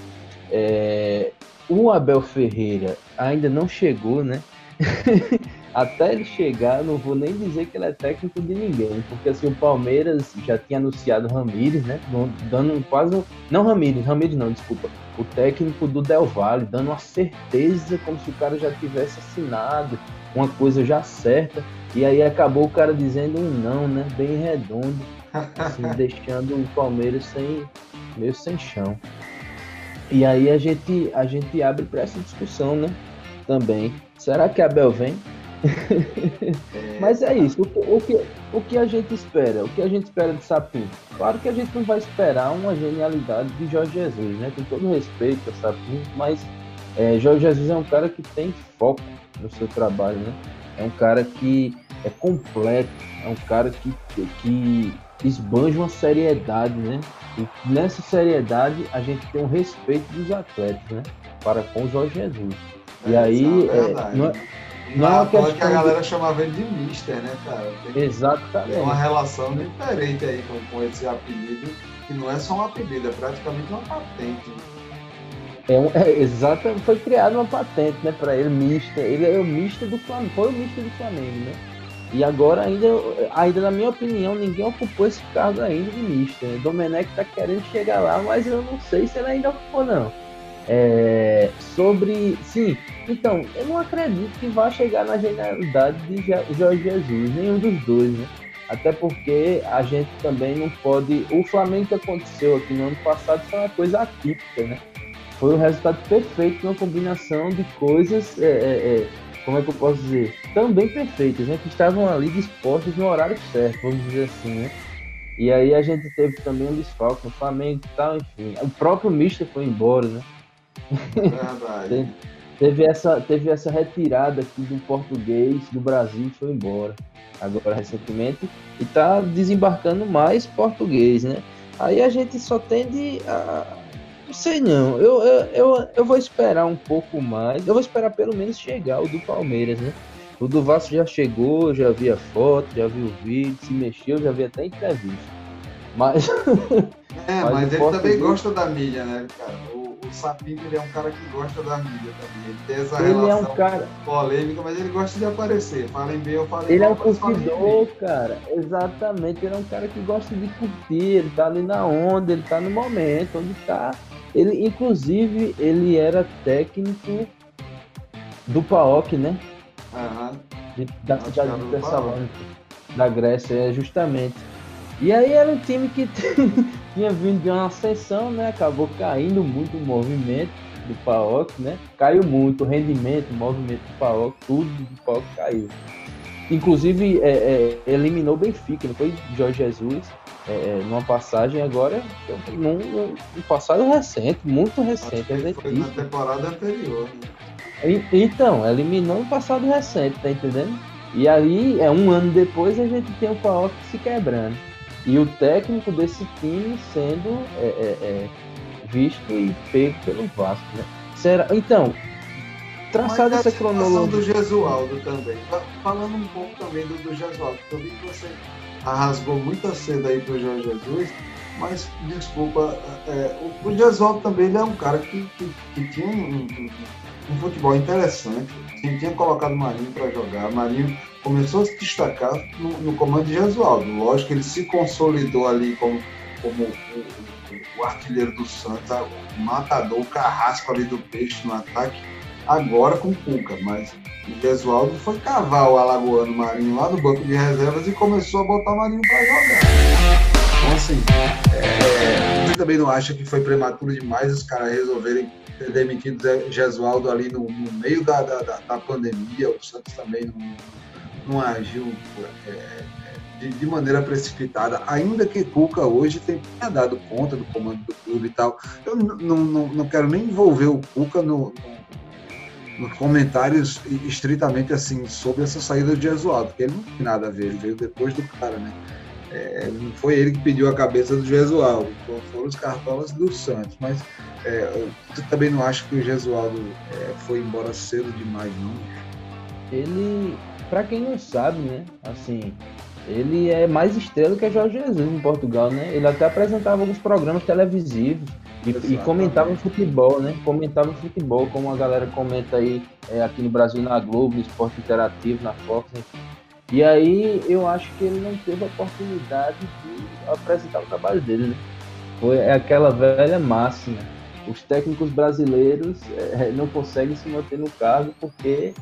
É, o Abel Ferreira ainda não chegou, né? até ele chegar, não vou nem dizer que ele é técnico de ninguém, porque assim, o Palmeiras já tinha anunciado Ramires, né? Dando quase. Não Ramires, Ramires não, desculpa. O técnico do Del Valle, dando uma certeza como se o cara já tivesse assinado, uma coisa já certa. E aí acabou o cara dizendo um não, né? Bem redondo. assim, deixando o Palmeiras sem, meio sem chão. E aí a gente, a gente abre para essa discussão, né? Também. Será que Abel vem? É... Mas é isso. O que, o, que, o que a gente espera? O que a gente espera de Sapinho? Claro que a gente não vai esperar uma genialidade de Jorge Jesus, né? Com todo respeito a Sapinho, mas é, Jorge Jesus é um cara que tem foco no seu trabalho, né? É um cara que é completo, é um cara que, que esbanja uma seriedade, né? E nessa seriedade a gente tem um respeito dos atletas, né? Para com o Jorge Jesus. É, e aí, é, é não é, não é questão que a galera de... chamava ele de Mister, né, cara? Tem, Exatamente. Tem uma relação diferente aí com, com esse apelido, que não é só um apelido, é praticamente uma patente. É, um, é exatamente, foi criada uma patente, né, para ele, Mister. Ele é o Mister do Flamengo, foi o Mister do Flamengo, né? E agora, ainda, ainda na minha opinião, ninguém ocupou esse cargo ainda de Mister. Domenech tá querendo chegar lá, mas eu não sei se ele ainda ocupou, não. É, sobre. Sim, então, eu não acredito que vá chegar na genialidade de Jorge Jesus, nenhum dos dois, né? Até porque a gente também não pode. O Flamengo que aconteceu aqui no ano passado foi uma coisa atípica, né? Foi o resultado perfeito, uma combinação de coisas. É, é, é como é que eu posso dizer? Também perfeitas, né? Que estavam ali dispostas no horário certo, vamos dizer assim, né? E aí a gente teve também um desfalque no Flamengo e tal, enfim. O próprio Mister foi embora, né? Verdade. teve, essa, teve essa retirada aqui do português do Brasil foi embora. Agora recentemente. E tá desembarcando mais português, né? Aí a gente só tende a não sei não. Eu, eu, eu, eu, vou esperar um pouco mais. Eu vou esperar pelo menos chegar o do Palmeiras, né? O do Vasco já chegou, já vi a foto, já vi o vídeo, se mexeu, já vi até entrevista. Mas. É, mas, mas ele também gosta da mídia, né, cara? Sapinho, ele é um cara que gosta da mídia também. Ele tem essa ele relação é um cara... polêmica, mas ele gosta de aparecer. Falem bem ou falem Ele mal, é um curtidor, cara. Exatamente. Ele é um cara que gosta de curtir. Ele tá ali na onda, ele tá no momento, onde tá ele, inclusive, ele era técnico do PAOK, né? De, da cidade de Tessalônica, da Grécia, é, justamente. E aí era um time que tinha vindo de uma ascensão, né? Acabou caindo muito o movimento do PAOK, né? Caiu muito o rendimento, o movimento do PAOK, tudo do PAOK caiu. Inclusive, é, é, eliminou o Benfica, não foi Jorge Jesus é, é, numa passagem agora, num, num, passado recente, muito recente, é foi na temporada anterior. Né? então, eliminou no passado recente, tá entendendo? E aí, é um ano depois, a gente tem o Paok se quebrando. E o técnico desse time sendo é, é, é visto e pego pelo Vasco, né? Será... Então, traçado essa cronologia. do Gesualdo também. Falando um pouco também do, do Gesualdo, eu vi que você rasgou muita seda aí pro Jorge Jesus, mas desculpa, é, o, o Gesualdo também ele é um cara que, que, que tinha um, um, um, futebol interessante, que tinha colocado o Marinho para jogar, Marinho começou a se destacar no, no comando de Gesualdo. Lógico que ele se consolidou ali como, como o, o, artilheiro do Santos, o matador, o carrasco ali do peixe no ataque, agora com o Cuca, mas o Gesualdo foi cavar o Alagoano Marinho lá no banco de reservas e começou a botar o Marinho para jogar. Então, assim, é, você também não acha que foi prematuro demais os caras resolverem ter demitido Gesualdo ali no, no meio da, da, da, pandemia? O Santos também não, não agiu é, de, de, maneira precipitada, ainda que Cuca hoje tenha dado conta do comando do clube e tal. Eu não, não, quero nem envolver o Cuca no, no comentários estritamente assim sobre essa saída de Jesualdo, porque ele não tem nada a ver, ele veio depois do cara, né? É, não foi ele que pediu a cabeça do Jesualdo, foram os cartolas do Santos, mas é, tu também não acha que o Jesualdo é, foi embora cedo demais, não? Ele, para quem não sabe, né, assim, ele é mais estrela que a Jorge Jesus em Portugal, né? Ele até apresentava alguns programas televisivos, e, e comentava futebol, né? Comentava futebol, como a galera comenta aí é, aqui no Brasil na Globo, no Esporte Interativo, na Fox. Enfim. E aí eu acho que ele não teve a oportunidade de apresentar o trabalho dele, né? Foi aquela velha máxima. Os técnicos brasileiros é, não conseguem se manter no cargo porque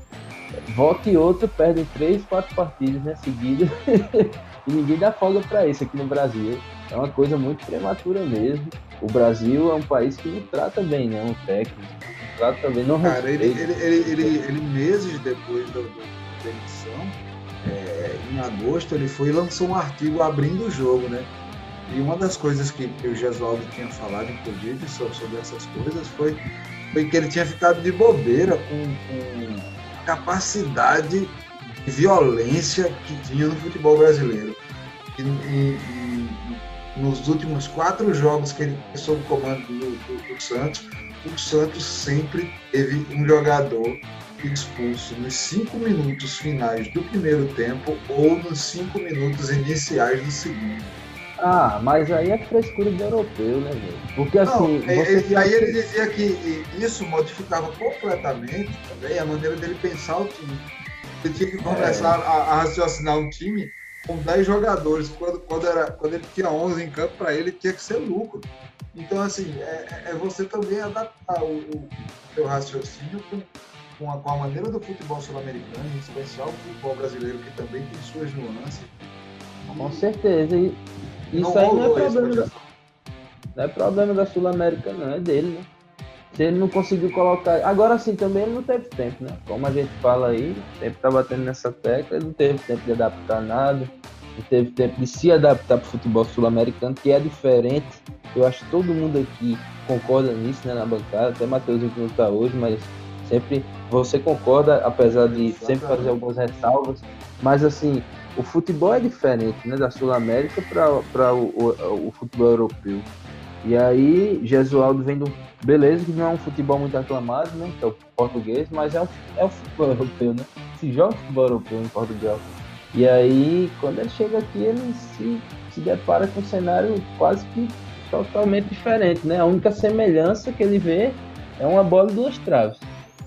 volta e outra perdem três, quatro partidas né, seguidas E ninguém dá folga para isso aqui no Brasil. É uma coisa muito prematura mesmo. O Brasil é um país que não trata bem, não, o técnico. Não trata bem, não Cara, ele, ele, ele, ele, ele meses depois da demissão, é, em agosto, ele foi e lançou um artigo abrindo o jogo, né? E uma das coisas que, que o Gesualdo tinha falado, inclusive, sobre, sobre essas coisas, foi, foi que ele tinha ficado de bobeira com, com capacidade de violência que tinha no futebol brasileiro. E, e, e nos últimos quatro jogos que ele sob o comando do, do, do Santos, o Santos sempre teve um jogador expulso nos cinco minutos finais do primeiro tempo ou nos cinco minutos iniciais do segundo. Ah, mas aí é frescura do europeu, né, velho? Porque assim. Não, ele, aí ele dizia que isso modificava completamente também a maneira dele pensar o time. Ele tinha que começar é. a, a, raciocinar um time com 10 jogadores. Quando, quando, era, quando ele tinha 11 em campo, para ele tinha que ser lucro. Então, assim, é, é você também adaptar o, o seu raciocínio com, com, a, com a maneira do futebol sul-americano, em especial o futebol brasileiro, que também tem suas nuances. Com certeza. E isso aí não é problema da, não é problema da Sul-América, não, é dele, né? Se ele não conseguiu colocar. Agora sim, também ele não teve tempo, né? Como a gente fala aí, sempre tá batendo nessa tecla, ele não teve tempo de adaptar nada, não teve tempo de se adaptar para o futebol sul-americano, que é diferente. Eu acho que todo mundo aqui concorda nisso, né, na bancada, até Matheus que não está hoje, mas sempre você concorda, apesar de sempre fazer algumas ressalvas. Mas assim, o futebol é diferente né, da Sul-América para o, o, o, futebol europeu. E aí, Jesualdo vem do. Beleza, que não é um futebol muito aclamado, né? Que é o português, mas é o, é o futebol europeu, né? Se joga futebol europeu em Portugal. E aí, quando ele chega aqui, ele se, se depara com um cenário quase que totalmente diferente, né? A única semelhança que ele vê é uma bola e duas traves.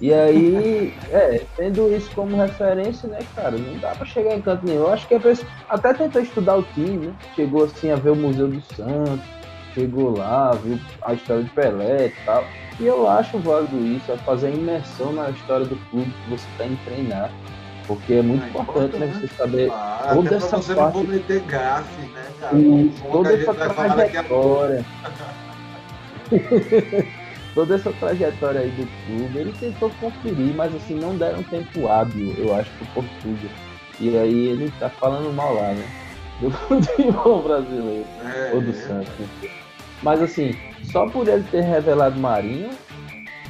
E aí, é, tendo isso como referência, né, cara, não dá pra chegar em canto nenhum. Eu acho que a pessoa até tentou estudar o time, né? Chegou assim a ver o Museu do Santos, chegou lá, viu a história de Pelé e tal. E eu acho válido isso, é fazer imersão na história do clube que você está em treinar. Porque é muito é importante, né, você saber ah, toda essa você parte. Não gafe, né, cara? E toda essa trajetória. toda essa trajetória aí do clube, ele tentou conferir, mas assim, não deram tempo hábil, eu acho, pro Portugal. E aí ele tá falando mal lá, né? Do futebol brasileiro. É, ou do. Santos. Mas assim, só por ele ter revelado Marinho,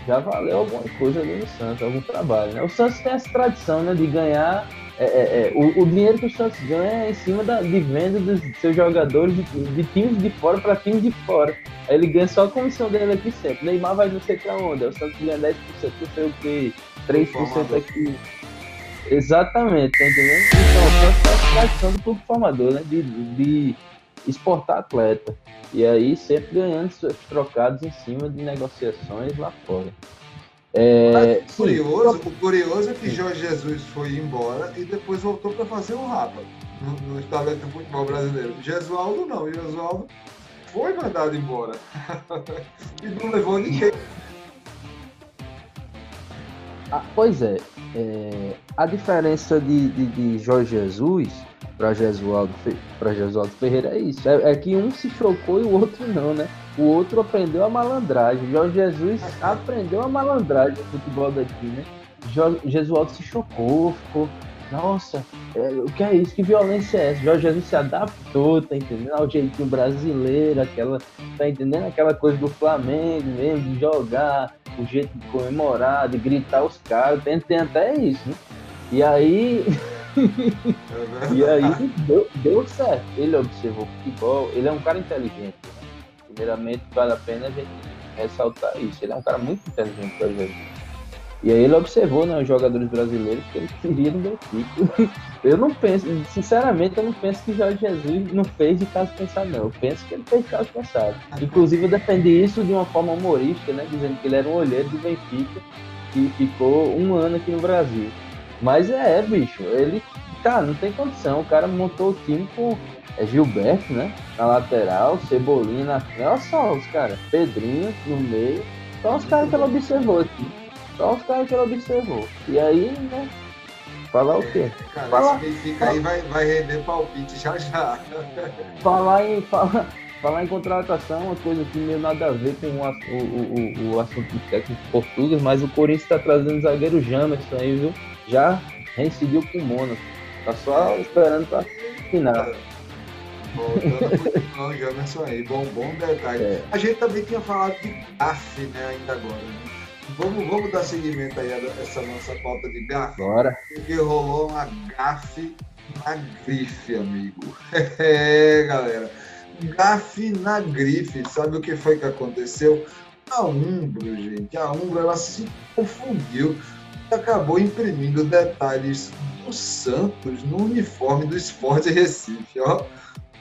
já valeu alguma coisa ali no Santos, algum trabalho, né? O Santos tem essa tradição, né, de ganhar é, é, é, o, o, dinheiro que o Santos ganha é em cima da, de venda dos seus jogadores de, de times de fora para times de fora. Aí ele ganha só a comissão dele aqui sempre. Neymar vai não sei pra onde. O Santos ganha 10%, não sei o que, 3% aqui. Exatamente, tá entendendo? Então, o Santos tá a do clube formador, né? De, de exportar atleta. E aí sempre ganhando trocados em cima de negociações lá fora. É, o, curioso, o curioso é que Jorge Jesus foi embora e depois voltou para fazer o Rapa no, no do futebol brasileiro. Jesualdo não, Jesualdo foi mandado embora e não levou ninguém. Ah, pois é, é, a diferença de, de, de Jorge Jesus para Jesualdo, Jesualdo Ferreira é isso, é, é que um se chocou e o outro não, né? O outro aprendeu a malandragem. Jorge Jesus aprendeu a malandragem no futebol daqui, né? Jesualdo se chocou, ficou. Nossa, é, o que é isso? Que violência é essa? Jorge Jesus se adaptou, tá entendendo? Ao jeitinho brasileiro, aquela. Tá entendendo? Aquela coisa do Flamengo mesmo, de jogar, o jeito de comemorar, de gritar os caras. Tem, tem até isso, né? E aí. e aí deu, deu certo. Ele observou futebol, ele é um cara inteligente primeiramente vale a pena a gente ressaltar isso. Ele é um cara muito inteligente para jogo. E aí ele observou né, os jogadores brasileiros que ele queria no Benfica. Eu não penso, sinceramente, eu não penso que Jorge Jesus não fez de caso pensado, não. Eu penso que ele fez de caso pensado. Inclusive, eu defendi isso de uma forma humorística, né? Dizendo que ele era um olheiro do Benfica que ficou um ano aqui no Brasil. Mas é, bicho, ele, tá, não tem condição. O cara montou o time com é Gilberto, né? Na lateral, Cebolinha na frente. Olha só os caras. Pedrinho no meio. Só os caras que ela observou aqui. Só os caras que ela observou. E aí, né? Falar o quê? Cara, Fala- esse Benfica aí vai, vai render palpite já já. Falar em, falar, falar em contratação, uma coisa que meio nada a ver com o, o, o, o, assunto do técnico português, mas o Corinthians está trazendo o zagueiro Jamerson aí, viu? Já reincidiu com o Mônaco. Tá só esperando para assinar. Voltando aí, bom, bom detalhe. É. A gente também tinha falado de GAF, né, ainda agora. Né? Vamos, vamos dar seguimento aí a essa nossa pauta de GAF, Bora. porque rolou uma GAF na grife, amigo. É, galera. GAF na grife. Sabe o que foi que aconteceu? A Umbro, gente, a Umbro, ela se confundiu e acabou imprimindo detalhes do Santos no uniforme do Esporte Recife, ó.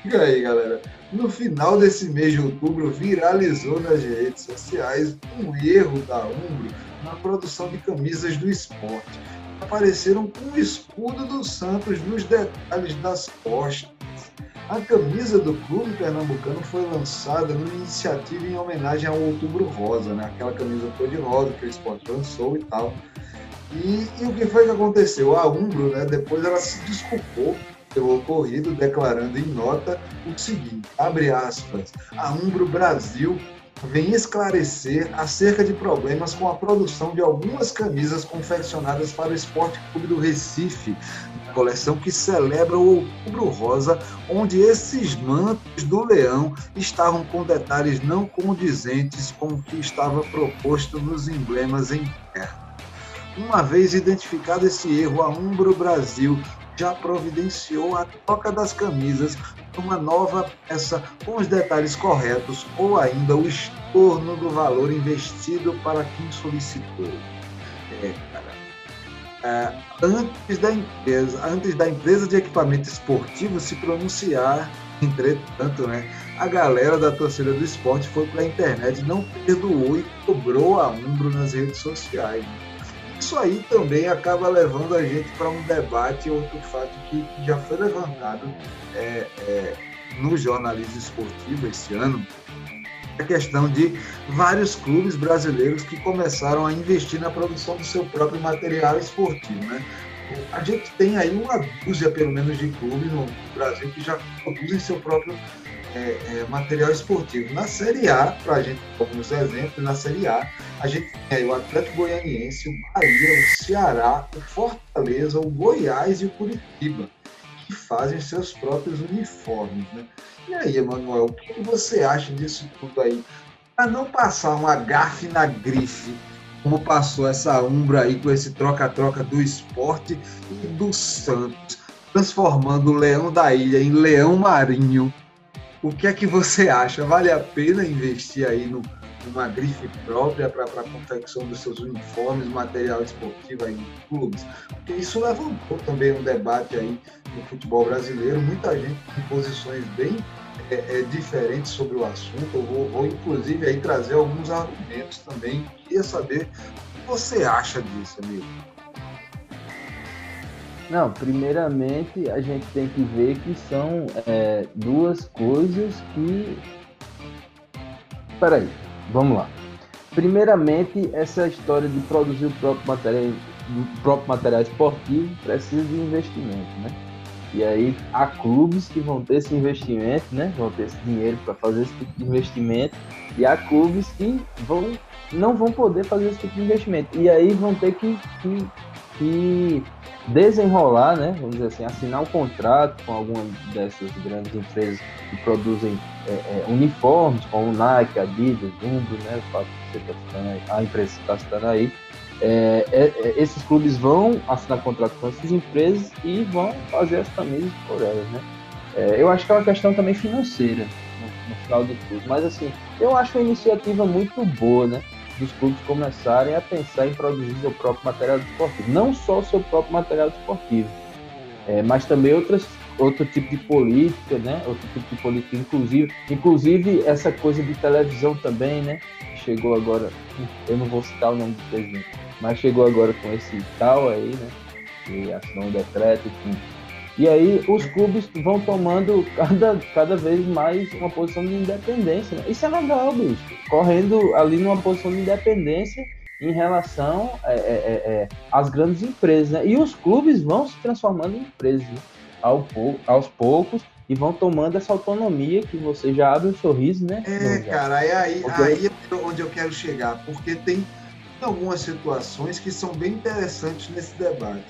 Fica aí, galera. No final desse mês de outubro, viralizou nas redes sociais um erro da Umbro na produção de camisas do esporte. Apareceram com o escudo do Santos nos detalhes das costas. A camisa do clube pernambucano foi lançada numa iniciativa em homenagem ao Outubro Rosa, né? aquela camisa cor-de-rosa que o esporte lançou e tal. E, e o que foi que aconteceu? A Umbro, né, depois ela se desculpou pelo ocorrido, declarando em nota o seguinte, abre aspas, a Umbro Brasil vem esclarecer acerca de problemas com a produção de algumas camisas confeccionadas para o Esporte Clube do Recife, coleção que celebra o Outubro Rosa, onde esses mantos do leão estavam com detalhes não condizentes com o que estava proposto nos emblemas em terra. Uma vez identificado esse erro, a Umbro Brasil já providenciou a troca das camisas uma nova peça com os detalhes corretos ou ainda o estorno do valor investido para quem solicitou. É, cara. É, antes, da empresa, antes da empresa de equipamento esportivo se pronunciar, entretanto, né, a galera da torcida do esporte foi para a internet, não perdoou e cobrou a Umbro nas redes sociais. Isso aí também acaba levando a gente para um debate, outro fato que, já foi levantado é, é, no jornalismo esportivo esse ano, a questão de vários clubes brasileiros que começaram a investir na produção do seu próprio material esportivo, né? A gente tem aí uma dúzia, pelo menos, de clubes no Brasil que já produzem seu próprio é, é, material esportivo. Na Série A, para a gente, alguns exemplos, na Série A, a gente tem o Atlético Goianiense, o Bahia, o Ceará, o Fortaleza, o Goiás e o Curitiba, que fazem seus próprios uniformes, né? E aí, Emanuel, o que você acha disso tudo aí? Para não passar uma gafe na grife, como passou essa Umbra aí com esse troca-troca do esporte e do Santos, transformando o Leão da Ilha em Leão Marinho. O que é que você acha? Vale a pena investir aí no, numa grife própria para a confecção dos seus uniformes, material esportivo aí nos clubes? Porque isso levantou também um debate aí no futebol brasileiro, muita gente com posições bem é, é, diferentes sobre o assunto. Eu vou, vou, inclusive, aí trazer alguns argumentos também. Queria saber o que você acha disso, amigo. Não, primeiramente a gente tem que ver que são é, duas coisas que. Peraí, vamos lá. Primeiramente, essa história de produzir o próprio material, o próprio material esportivo precisa de investimento, né? E aí há clubes que vão ter esse investimento, né? Vão ter esse dinheiro para fazer esse tipo de investimento. E há clubes que vão, não vão poder fazer esse tipo de investimento. E aí vão ter que, que, que desenrolar, né? Vamos dizer assim, assinar um contrato com alguma dessas grandes empresas que produzem é, é, uniformes, como Nike, Adidas, Jumbo, né? O fato você aí, a empresa que está citando aí. É, é, esses clubes vão assinar contrato com essas empresas e vão fazer as camisas por elas, né? É, eu acho que é uma questão também financeira no, no, final de tudo, mas assim, eu acho uma iniciativa muito boa, né? Dos clubes começarem a pensar em produzir seu próprio material esportivo, não só o seu próprio material esportivo, é, mas também outras outro tipo de política, né? Outro tipo de política, inclusive, inclusive essa coisa de televisão também, né? Chegou agora, eu não vou citar o nome do presidente, mas chegou agora com esse tal aí, né? E assinou um decreto, enfim. E aí os clubes vão tomando cada, cada vez mais uma posição de independência. Né? Isso é legal, bicho. Correndo ali numa posição de independência em relação é, é, é, é, às grandes empresas. Né? E os clubes vão se transformando em empresas né? Ao, aos poucos e vão tomando essa autonomia que você já abre um sorriso, né? É, cara, é aí, porque... aí é onde eu quero chegar, porque tem algumas situações que são bem interessantes nesse debate.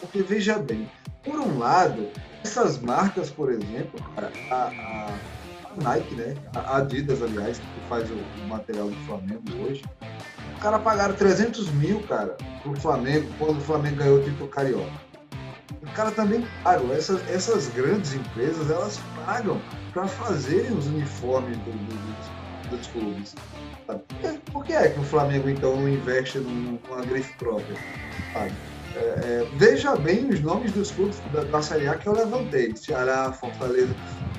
Porque veja bem, por um lado, essas marcas, por exemplo, a, a Nike, né? A Adidas, aliás, que faz o, material do Flamengo hoje, o cara pagaram 300 mil, cara, pro Flamengo, quando o Flamengo ganhou o título carioca. O cara também paga. Essas, essas grandes empresas, elas pagam para fazerem os uniformes do, do, dos, dos clubes. Por que é que o Flamengo, então, não investe numa grife própria? É, é, veja bem os nomes dos clubes da, da Série A que eu levantei: Ceará, Fortaleza,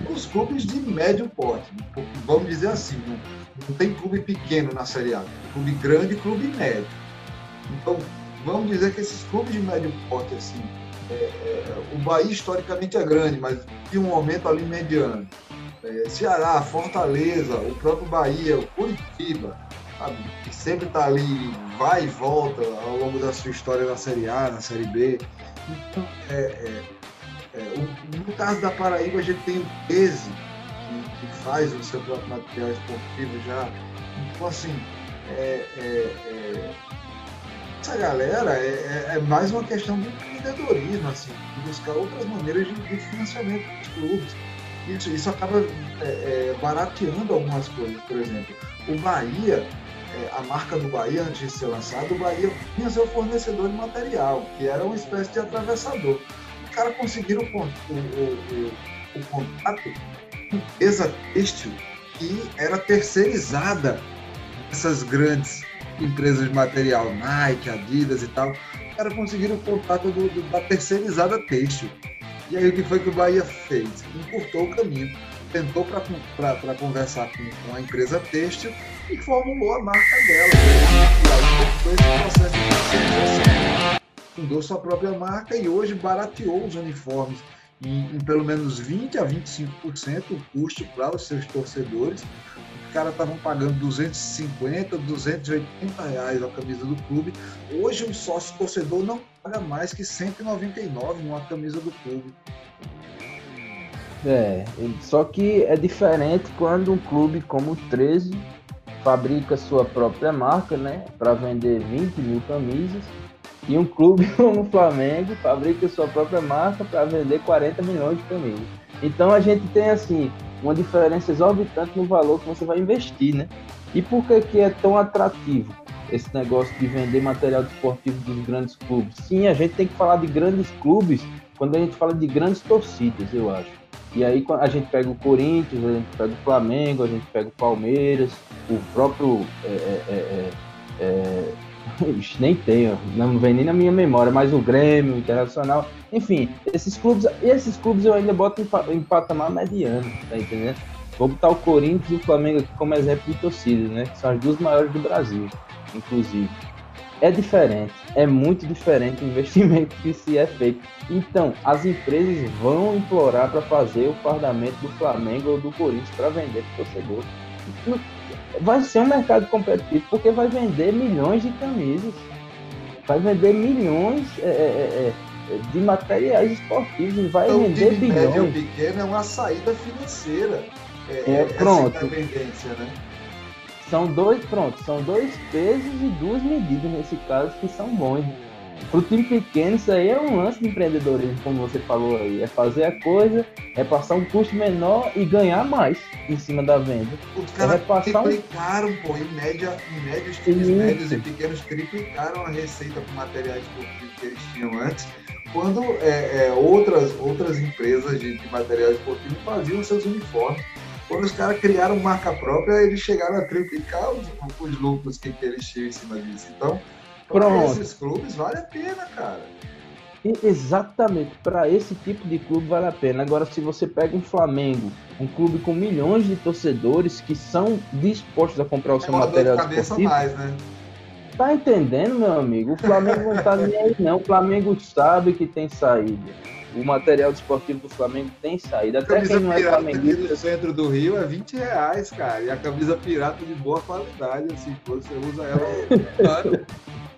os clubes de médio porte. Vamos dizer assim, não, não tem clube pequeno na Série A, clube grande e clube médio. Então, vamos dizer que esses clubes de médio porte, assim, é, é, o Bahia historicamente é grande, mas tem um aumento ali mediano. É, Ceará, Fortaleza, o próprio Bahia, o Curitiba, sabe, sempre está ali, vai e volta ao longo da sua história na Série A, na Série B. Então, é, é, é o, no caso da Paraíba, a gente tem o 13, que, que, faz o seu próprio material esportivo já. Então, assim, é, é, essa galera é, é, mais uma questão de empreendedorismo, assim, de buscar outras maneiras de, de financiamento dos clubes isso, isso acaba é, é, barateando algumas coisas. Por exemplo, o Bahia, é, a marca do Bahia, antes de ser lançado, o Bahia tinha seu fornecedor de material, que era uma espécie de atravessador. Os caras conseguiram o, o, o, o contato com empresa têxtil que era terceirizada essas grandes empresas de material, Nike, Adidas e tal. Os caras conseguiram o contato do, do, da terceirizada têxtil. E aí o que foi que o Bahia fez? Encurtou o caminho, tentou para conversar com, com, a empresa têxtil e formulou a marca dela. E aí foi esse processo de fundou sua própria marca e hoje barateou os uniformes em, em pelo menos 20 a 25% o custo para os seus torcedores. Os caras estavam pagando 250, 280 reais a camisa do clube. Hoje o sócio torcedor não paga mais que 199 numa camisa do clube. É, só que é diferente quando um clube como o 13 fabrica sua própria marca, né, para vender 20 mil camisas, e um clube como o Flamengo fabrica sua própria marca para vender 40 milhões de camisas. Então a gente tem assim uma diferença exorbitante no valor que você vai investir, né? E por que, que é tão atrativo? esse negócio de vender material desportivo dos grandes clubes. Sim, a gente tem que falar de grandes clubes quando a gente fala de grandes torcidas, eu acho. E aí a gente pega o Corinthians, a gente pega o Flamengo, a gente pega o Palmeiras, o próprio. É, é, é, é, é nem tenho, não vem nem na minha memória, mas o Grêmio, o Internacional, enfim, esses clubes, esses clubes eu ainda boto em, em patamar mediano, tá entendendo? Vou botar o Corinthians e o Flamengo aqui como exemplo de torcida, né? Que são as duas maiores do Brasil inclusive. É diferente, é muito diferente o investimento que se é feito. Então, as empresas vão implorar para fazer o fardamento do Flamengo ou do Corinthians para vender para o torcedor. Vai ser um mercado competitivo porque vai vender milhões de camisas, vai vender milhões é, é, é, é de materiais esportivos, e vai então, vender bilhões. Médio pequeno é uma saída financeira. É, é pronto. Essa né? São dois, pronto, são dois pesos e duas medidas nesse caso que são bons. Para o time pequeno, isso aí é um lance de empreendedorismo, como você falou aí. É fazer a coisa, é passar um custo menor e ganhar mais em cima da venda. Os caras é triplicaram, um... pô, em média, em média os times isso. médios e pequenos triplicaram a receita para materiais esportivos que eles tinham antes, quando é, é, outras, outras empresas de, de material esportivo faziam seus uniformes quando os caras criaram marca própria, eles chegaram a triplicar os, os lucros que, que eles tinham em cima disso. Então, para esses clubes, vale a pena, cara. Exatamente, para esse tipo de clube vale a pena. Agora, se você pega um Flamengo, um clube com milhões de torcedores que são dispostos a comprar o seu é material esportivo, mais, né? Tá entendendo, meu amigo? O Flamengo não tá nem aí, não. O Flamengo sabe que tem saída. O material esportivo do Flamengo tem saído. Até camisa quem não é pirata flamenguista. no centro do Rio é 20 reais, cara. E a camisa pirata de boa qualidade, assim, você usa ela.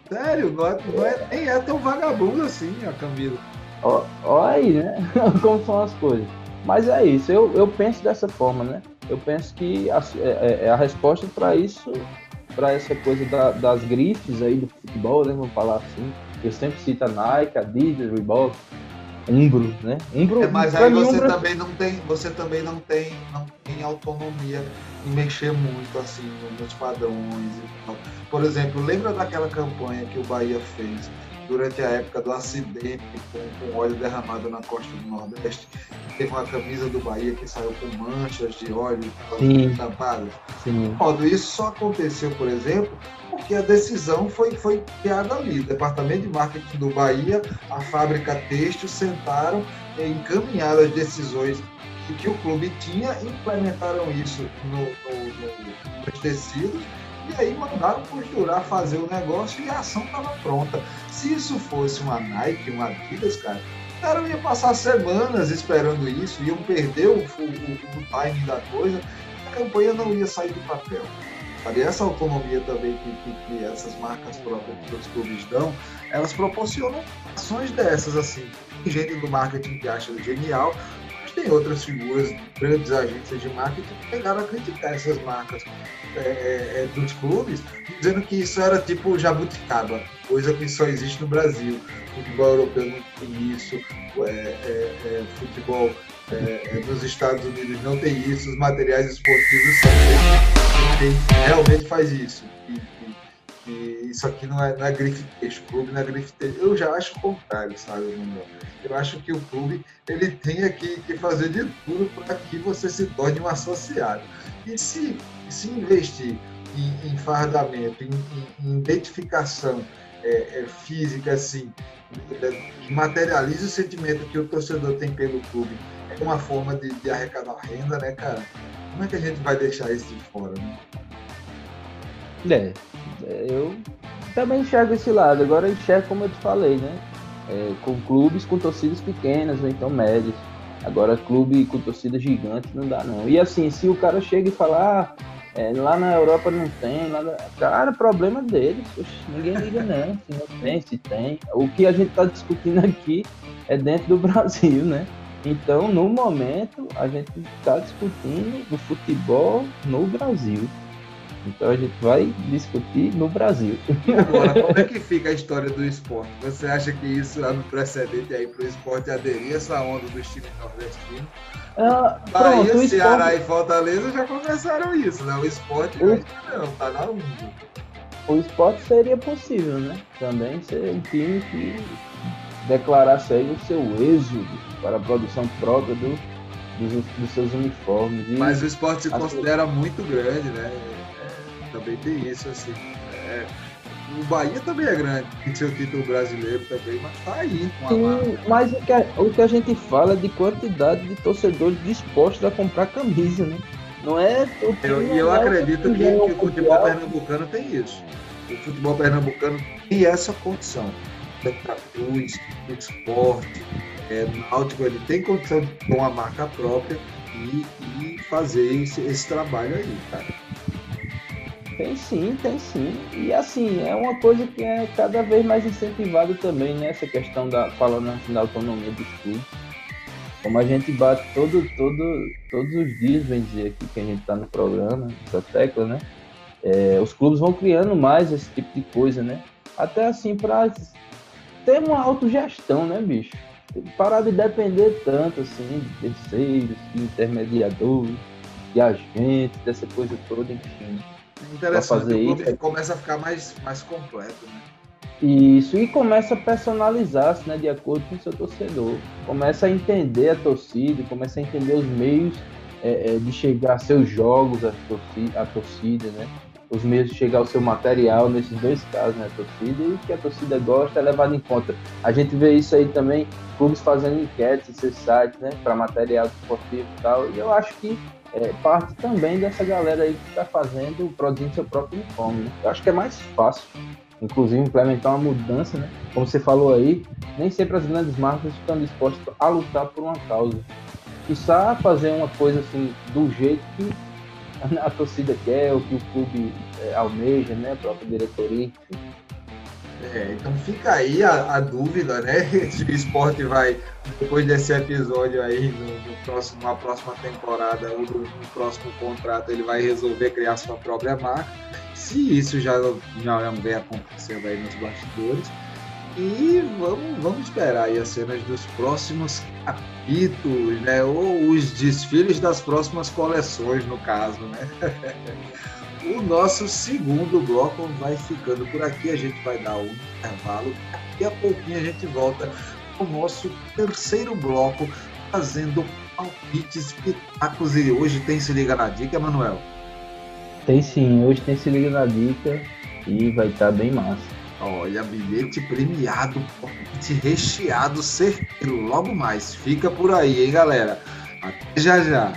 Sério, não é, não é- nem é tão vagabundo assim a camisa. Ó, ó aí, né? Como são as coisas. Mas é isso, eu, eu penso dessa forma, né? Eu penso que a, é, é a resposta para isso, para essa coisa da- das grifes aí do futebol, né? Vamos falar assim. Eu sempre cito a Nike, Adidas, Reebok, Umbro, né? Umbro, É, mas aí mim, você Umbro- também não tem, você também não tem, não tem autonomia em mexer muito assim nos padrões e tal. Por exemplo, lembra daquela campanha que o Bahia fez durante a época do acidente com, com óleo derramado na costa do Nordeste? Teve uma camisa do Bahia que saiu com manchas de óleo tampadas. Sim. modo, isso só aconteceu, por exemplo, porque a decisão foi, foi criada ali. O Departamento de Marketing do Bahia, a fábrica têxtil sentaram encaminharam as decisões que, que o clube tinha, implementaram isso no, no- no- nos tecidos e aí mandaram costurar, fazer o negócio e a ação estava pronta. Se isso fosse uma Nike, uma Adidas, cara, o cara ia passar semanas esperando isso, iam perder o, o, o timing da coisa, a campanha não ia sair do papel. Sabe? Essa autonomia também que, que, que essas marcas próprias que os clubes dão, elas proporcionam ações dessas, assim. Tem gente do marketing que acha genial, mas tem outras figuras, grandes agências de marketing que pegaram a criticar essas marcas é, é, é, dos clubes, dizendo que isso era tipo jabuticaba, coisa que só existe no Brasil. Futebol europeu não tem isso, é, é, é, futebol é, nos Estados Unidos não tem isso, os materiais esportivos são realmente faz isso. E, e- e isso aqui não é, não é grife clube não é grife. Eu já acho o contrário, sabe, Manuel? Eu acho que o clube ele tem que, que fazer de tudo para que você se torne um associado. E se, se investir em, em fardamento, em, em- em identificação é, é, física, assim, que materialize o sentimento que o torcedor tem pelo clube, é uma forma de, de arrecadar renda, né, cara? Como é que a gente vai deixar isso de fora, né? É, é, eu também enxergo esse lado. Agora enxergo como eu te falei, né? É, com clubes com torcidas pequenas ou então médias. Agora clube com torcida gigante não dá não. E assim, se o cara chega e fala, ah, é, lá na Europa não tem, lá na... cara, problema deles. Ninguém liga não, se não tem, se tem. O que a gente está discutindo aqui é dentro do Brasil, né? Então, no momento, a gente está discutindo o futebol no Brasil. Então a gente vai discutir no Brasil. Agora, como é que fica a história do esporte? Você acha que isso é no precedente aí para o esporte aderir a essa onda dos times nordestinos? Ah, Bahia, pronto, Ceará esporte, e Fortaleza já começaram isso, né? O esporte O- não, tá na onda. o esporte seria possível, né? Também ser um time que declarasse aí o seu êxodo para a produção própria do- dos, dos seus uniformes. E, Mas o esporte se considera muito grande, né? É, também tem isso, assim. É, o Bahia também é grande, tem seu título brasileiro também, mas tá aí com a marca. Sim, mas o que, a, o que a gente fala é de quantidade de torcedores dispostos a comprar camisa, né? Não é o time Eu, e eu é acredito que, que o futebol mundial. pernambucano tem isso. O futebol pernambucano tem essa condição. Santa Cruz, o esporte, é, Náutico, ele tem condição de ter uma marca própria e, e fazer esse, esse trabalho aí, cara. Tem sim, tem sim. E assim, é uma coisa que é cada vez mais incentivada também, né? Essa questão da, falando assim, da autonomia dos clubes. Como a gente bate todo, todo, todos os dias, vem dizer aqui que a gente tá no programa, essa tecla, né? É, os clubes vão criando mais esse tipo de coisa, né? Até assim, para ter uma autogestão, né, bicho? Parar de depender tanto, assim, de terceiros, de intermediadores, de agentes, dessa coisa toda, enfim. É interessante, fazer o clube isso. começa a ficar mais, mais completo, né? Isso, e começa a personalizar-se né, de acordo com o seu torcedor. Começa a entender a torcida, começa a entender os meios é, é, de chegar a seus jogos, a torcida, a torcida, né? Os meios de chegar ao seu material, nesses dois casos, né? Torcida e que a torcida gosta é levado em conta. A gente vê isso aí também, clubes fazendo enquetes seus sites, né? Para material esportivo e tal. E eu acho que é, parte também dessa galera aí que está fazendo, produzindo seu próprio uniforme. Né? Eu acho que é mais fácil inclusive implementar uma mudança, né? Como você falou aí, nem sempre as grandes marcas estão dispostas a lutar por uma causa. Só fazer uma coisa assim do jeito que a torcida quer, o que o clube é, almeja, né? A própria diretoria. É, então fica aí a, a, dúvida, né? Se o esporte vai, depois desse episódio aí, no, no próximo, na próxima temporada ou no, no, próximo contrato, ele vai resolver criar sua própria marca. Se isso já, já vem acontecendo aí nos bastidores. E vamos, vamos esperar aí as cenas dos próximos capítulos, né? Ou os desfiles das próximas coleções, no caso, né? o nosso segundo bloco vai ficando por aqui. A gente vai dar um intervalo. Daqui a pouquinho a gente volta com o nosso terceiro bloco, fazendo palpites, pitacos. E hoje tem Se Liga na Dica, Manuel? Tem sim, hoje tem Se Liga na Dica e vai estar tá bem massa. Olha, bilhete premiado, palpite recheado, certeiro. Logo mais, fica por aí, hein, galera? Até já já.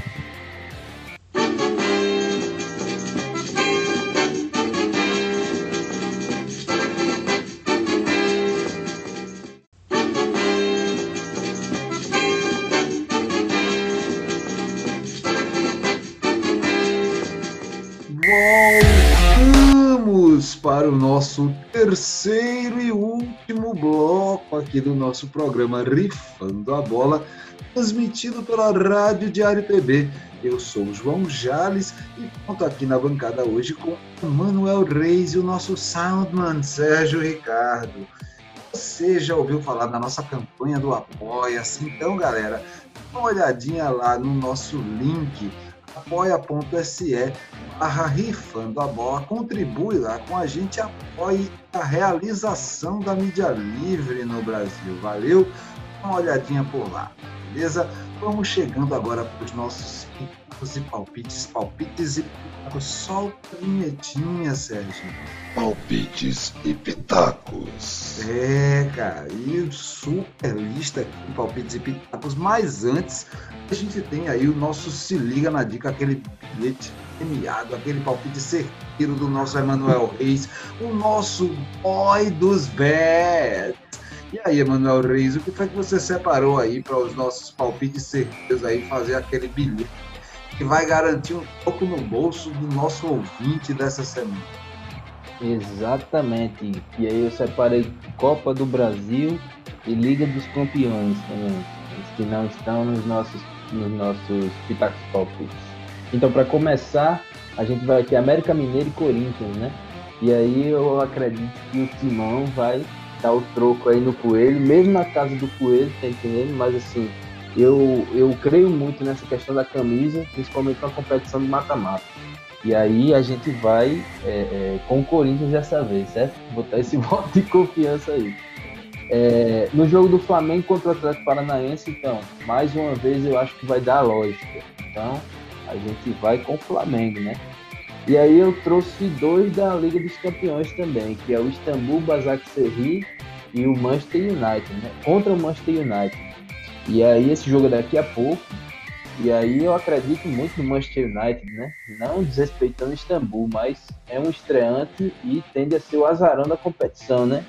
para o nosso terceiro e último bloco aqui do nosso programa Rifando a Bola, transmitido pela Rádio Diário PB. Eu sou o João Jales e conto aqui na bancada hoje com Manuel Reis e o nosso soundman Sérgio Ricardo. Você já ouviu falar da nossa campanha do Apoia-se? Então, galera, dá uma olhadinha lá no nosso link apoia.se barra rifando a bola, contribui lá com a gente, apoie a realização da mídia livre no Brasil. Valeu? Uma olhadinha por lá, beleza? Vamos chegando agora para os nossos e palpites, palpites e pitacos. Solta a vinhetinha, Sérgio. Palpites e pitacos. É, cara, e super lista aqui, palpites e pitacos. Mas antes, a gente tem aí o nosso Se Liga na Dica, aquele bilhete premiado, aquele palpite certeiro do nosso Emanuel Reis, o nosso boy dos bets. E aí, Emanuel Reis, o que foi que você separou aí para os nossos palpites certeiros aí, fazer aquele bilhete que vai garantir um pouco no bolso do nosso ouvinte dessa semana? Exatamente. E aí eu separei Copa do Brasil e Liga dos Campeões também, que não estão nos nossos, nos nossos pitacos. Então, para começar, a gente vai ter América Mineiro e Corinthians, né? E aí eu acredito que o Timão vai dar o troco aí no Coelho, mesmo na casa do Coelho, tá entendendo? Mas assim, eu, eu creio muito nessa questão da camisa, principalmente na competição de mata-mata. E aí a gente vai é, é, com o Corinthians dessa vez, certo? Botar esse voto de confiança aí. É, no jogo do Flamengo contra o Atlético Paranaense, então, mais uma vez eu acho que vai dar lógica. Então, a gente vai com o Flamengo, né? E aí eu trouxe dois da Liga dos Campeões também, que é o Istambul Basaksehir e o Manchester United, né? Contra o Manchester United. E aí esse jogo é daqui a pouco. E aí eu acredito muito no Manchester United, né? Não desrespeitando Istambul, mas é um estreante e tende a ser o azarão da competição, né?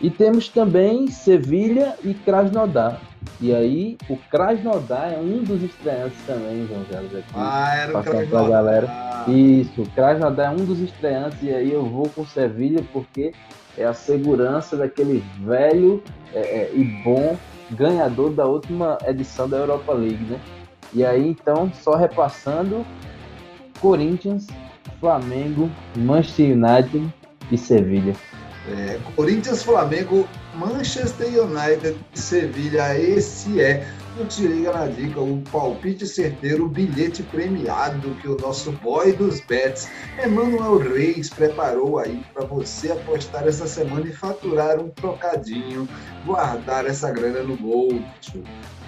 E temos também Sevilha e Krasnodar. E aí, o Krasnodar é um dos estreantes também, João Carlos, aqui. Ah, era o Krasnodar. galera. Isso, o Krasnodar é um dos estreantes, e aí eu vou com Sevilha porque é a segurança daquele velho é, é, e bom ganhador da última edição da Europa League, né? E aí, então, só repassando, Corinthians, Flamengo, Manchester United e Sevilha. É, Corinthians, Flamengo, Manchester United e Sevilha. Esse é o Te Liga na Dica, o palpite certeiro, o bilhete premiado que o nosso boy dos bets, Emanuel Reis, preparou aí para você apostar essa semana e faturar um trocadinho, guardar essa grana no bolso.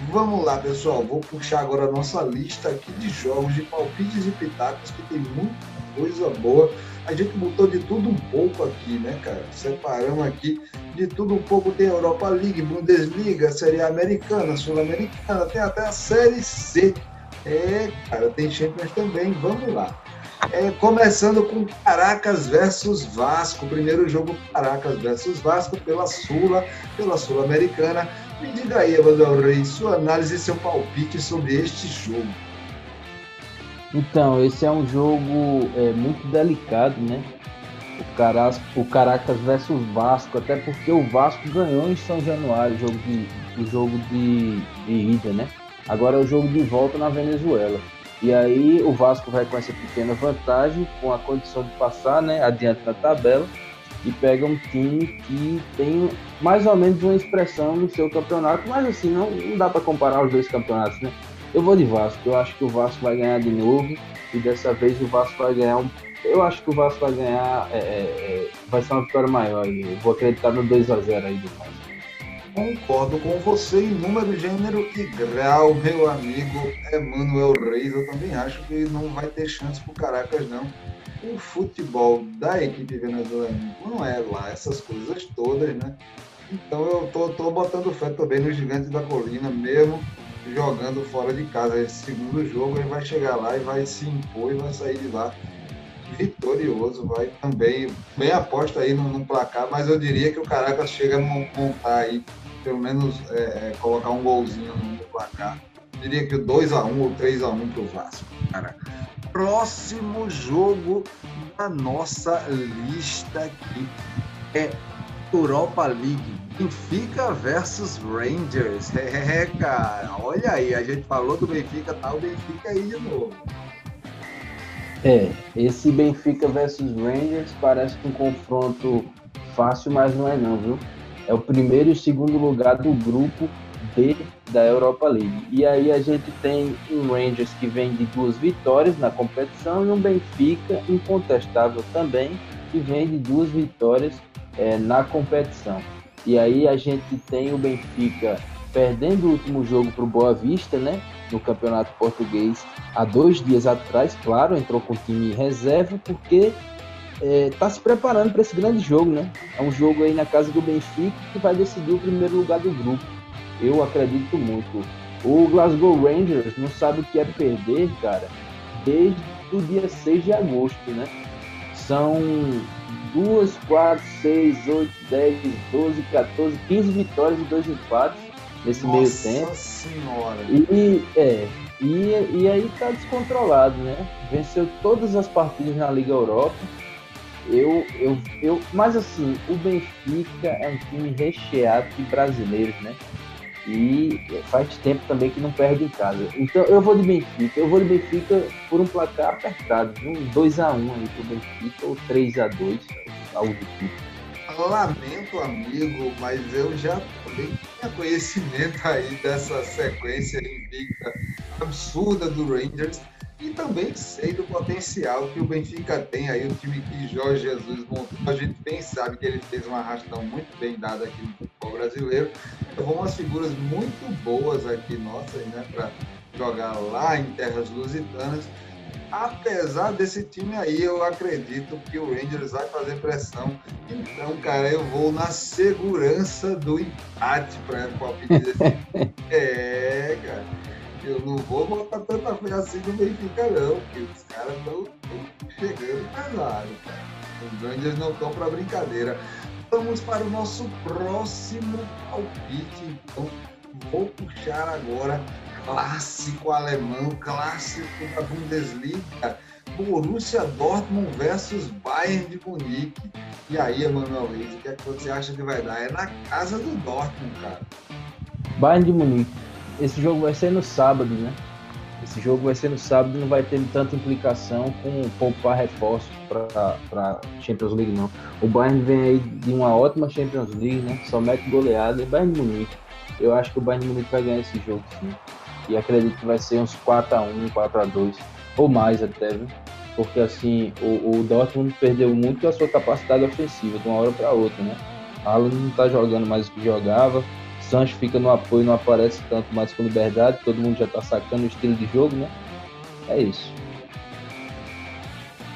Vamos lá, pessoal. Vou puxar agora a nossa lista aqui de jogos de palpites e pitacos, que tem muita coisa boa a gente botou de tudo um pouco aqui, né, cara? Separamos aqui de tudo um pouco. Tem Europa League, Bundesliga, Série Americana, Sul-Americana, tem até a Série C. É, cara, tem Champions também. Vamos lá. É, começando com Caracas versus Vasco, primeiro jogo Caracas versus Vasco pela Sula, pela Sul-Americana. Me diga aí, Emanuel Reis, sua análise e seu palpite sobre este jogo. Então, esse é um jogo é, muito delicado, né? O, Caras, o Caracas versus Vasco, até porque o Vasco ganhou em São Januário o jogo de, o jogo de, de ida, né? Agora é o jogo de volta na Venezuela. E aí o Vasco vai com essa pequena vantagem, com a condição de passar né, adiante na tabela, e pega um time que tem mais ou menos uma expressão no seu campeonato, mas assim, não, não dá para comparar os dois campeonatos, né? Eu vou de Vasco, eu acho que o Vasco vai ganhar de novo, e dessa vez o Vasco vai ganhar um. Eu acho que o Vasco vai ganhar, é, é, é vai ser uma vitória maior, eu vou acreditar no 2x0 aí do Vasco. Concordo com você em número, gênero e grau, meu amigo Emanuel Reis. Eu também acho que não vai ter chance pro Caracas, não. O futebol da equipe venezuelana não é lá essas coisas todas, né? Então eu tô, tô botando fé também no Gigante da Colina, mesmo jogando fora de casa. Esse segundo jogo ele vai chegar lá e vai se impor e vai sair de lá vitorioso. Vai também, bem aposta aí no, placar, mas eu diria que o Caracas chega a montar aí pelo menos é, é, colocar um golzinho no placar. Diria que o 2x1 ou 3x1 pro Vasco, cara. Próximo jogo da nossa lista aqui é Europa League. Benfica versus Rangers. É, cara, olha aí, a gente falou do Benfica, tá o Benfica aí de novo. É, esse Benfica versus Rangers parece um confronto fácil, mas não é não, viu? é o primeiro e segundo lugar do grupo B da Europa League. E aí a gente tem um Rangers que vem de duas vitórias na competição e um Benfica incontestável também que vem de duas vitórias é, na competição. E aí a gente tem o Benfica perdendo o último jogo para o Boa Vista, né? No Campeonato Português há dois dias atrás, claro, entrou com o time reserva porque está é, se preparando para esse grande jogo, né? É um jogo aí na casa do Benfica que vai decidir o primeiro lugar do grupo. Eu acredito muito. O Glasgow Rangers não sabe o que é perder, cara, desde o dia 6 de agosto, né? São 2, 4, 6, 8, 10, 12, 14, 15 vitórias e 2 empates nesse Nossa meio tempo. Nossa senhora! E, é, e, e aí tá descontrolado, né? Venceu todas as partidas na Liga Europa eu, eu, eu, mas assim, o Benfica é um time recheado de brasileiros, né? E faz tempo também que não perde em casa. Então eu vou de Benfica. Eu vou de Benfica por um placar apertado, um 2x1 aí pro Benfica ou 3x2, algo do tipo. Lamento, amigo, mas eu já também tinha conhecimento aí dessa sequência invicta absurda do Rangers e também sei do potencial que o Benfica tem aí, o time que Jorge Jesus montou. A gente bem sabe que ele fez uma arrastão muito bem dada aqui no futebol brasileiro. Levou umas figuras muito boas aqui nossas, né, para jogar lá em terras lusitanas. Apesar desse time aí, eu acredito que o Rangers vai fazer pressão. Então, cara, eu vou na segurança do empate para palpite desse. é, cara eu não vou botar tanta fé assim no Benfica, não, porque os caras estão chegando pesado, cara. Os Rangers não estão para brincadeira. Vamos para o nosso próximo palpite. Então, vou puxar agora clássico alemão, clássico da Bundesliga. Borussia Dortmund versus Bayern de Munique. E aí, Emanuel Reis, o que, é que você acha que vai dar? É na casa do Dortmund, cara. Bayern de Munique esse jogo vai ser no sábado, né? Esse jogo vai ser no sábado, não vai ter tanta implicação com poupar reforços para Champions League, não. O Bayern vem aí de uma ótima Champions League, né? Só mete goleada e Bayern Munique. Eu acho que o Bayern Munique vai ganhar esse jogo, sim. E acredito que vai ser uns 4x1, 4x2, ou mais até, viu? Porque assim, o, o Dortmund perdeu muito a sua capacidade ofensiva de uma hora para outra, né? Haaland não tá jogando mais o que jogava, Sancho fica no apoio, não aparece tanto mais com liberdade, todo mundo já tá sacando o estilo de jogo, né? É isso.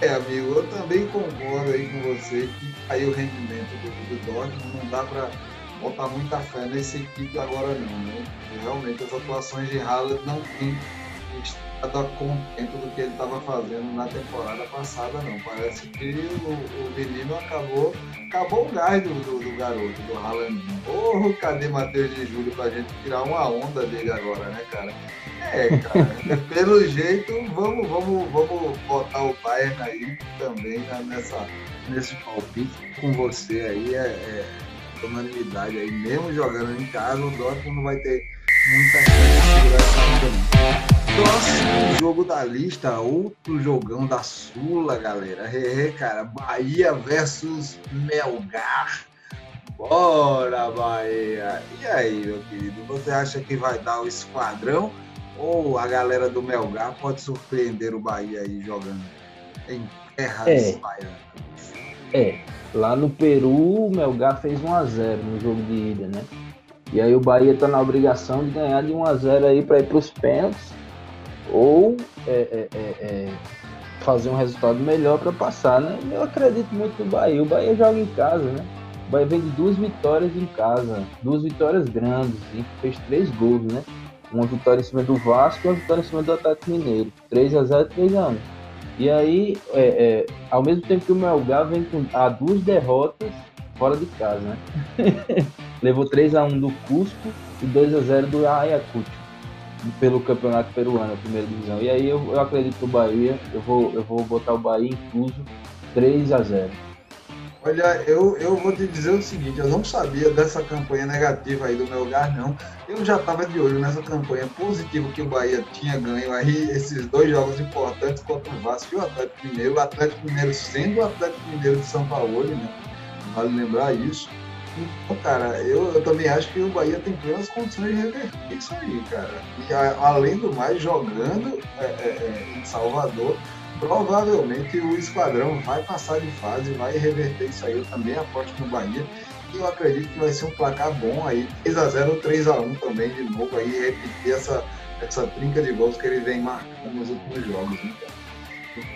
É, amigo, eu também concordo aí com você que aí o rendimento do, do Dortmund não dá para botar muita fé nessa equipe agora não, né? Realmente as atuações de Haaland não têm estado a contento do que ele estava fazendo na temporada passada, não. Parece que o, o menino acabou, acabou o gás do, do, do garoto, do Ralandinho. Porra, cadê Matheus de Júlio pra gente tirar uma onda dele agora, né, cara? É, cara, pelo jeito, vamos, vamos, vamos botar o Bayern aí também né, nessa, nesse palpite com você aí, é, é unanimidade aí, mesmo jogando em casa, o Dortmund não vai ter muita chance de segurar essa onda Próximo jogo da lista, outro jogão da Sula, galera. É, cara, Bahia versus Melgar. Bora, Bahia! E aí, meu querido, você acha que vai dar o esquadrão ou a galera do Melgar pode surpreender o Bahia aí jogando em terras é. É, lá no Peru o Melgar fez 1x0 no jogo de ida, né? E aí o Bahia tá na obrigação de ganhar de 1x0 aí para ir para os pênaltis ou é, é, é, é, fazer um resultado melhor para passar, né? Eu acredito muito no Bahia. O Bahia joga em casa, né? O Bahia vem de duas vitórias em casa, duas vitórias grandes e fez três gols, né? Uma vitória em cima do Vasco e uma vitória em cima do Atlético Mineiro. 3 a 0 3 a 1 E aí, é, é, ao mesmo tempo que o Melgar vem com a duas derrotas fora de casa, né? Levou 3 a 1 do Cusco e 2 a 0 do Ayacucho pelo campeonato peruano, a primeira divisão. E aí eu, eu acredito que o Bahia, eu vou, eu vou botar o Bahia incluso 3 a 0 Olha, eu, eu vou te dizer o seguinte, eu não sabia dessa campanha negativa aí do meu lugar, não. Eu já estava de olho nessa campanha positiva que o Bahia tinha ganho aí, esses dois jogos importantes contra o Vasco e o Atlético Mineiro. O Atlético Mineiro sendo o Atlético Mineiro de São Paulo, né? Vale lembrar isso. Então, cara, eu, eu, também acho que o Bahia tem plenas condições de reverter isso aí, cara. E a, além do mais, jogando é, é, é, em Salvador, provavelmente o esquadrão vai passar de fase, vai reverter isso aí. Eu também aposto no Bahia. E eu acredito que vai ser um placar bom aí. 3x0 ou 3x1 também, de novo, aí repetir essa, essa trinca de gols que ele vem marcando nos últimos jogos. Então.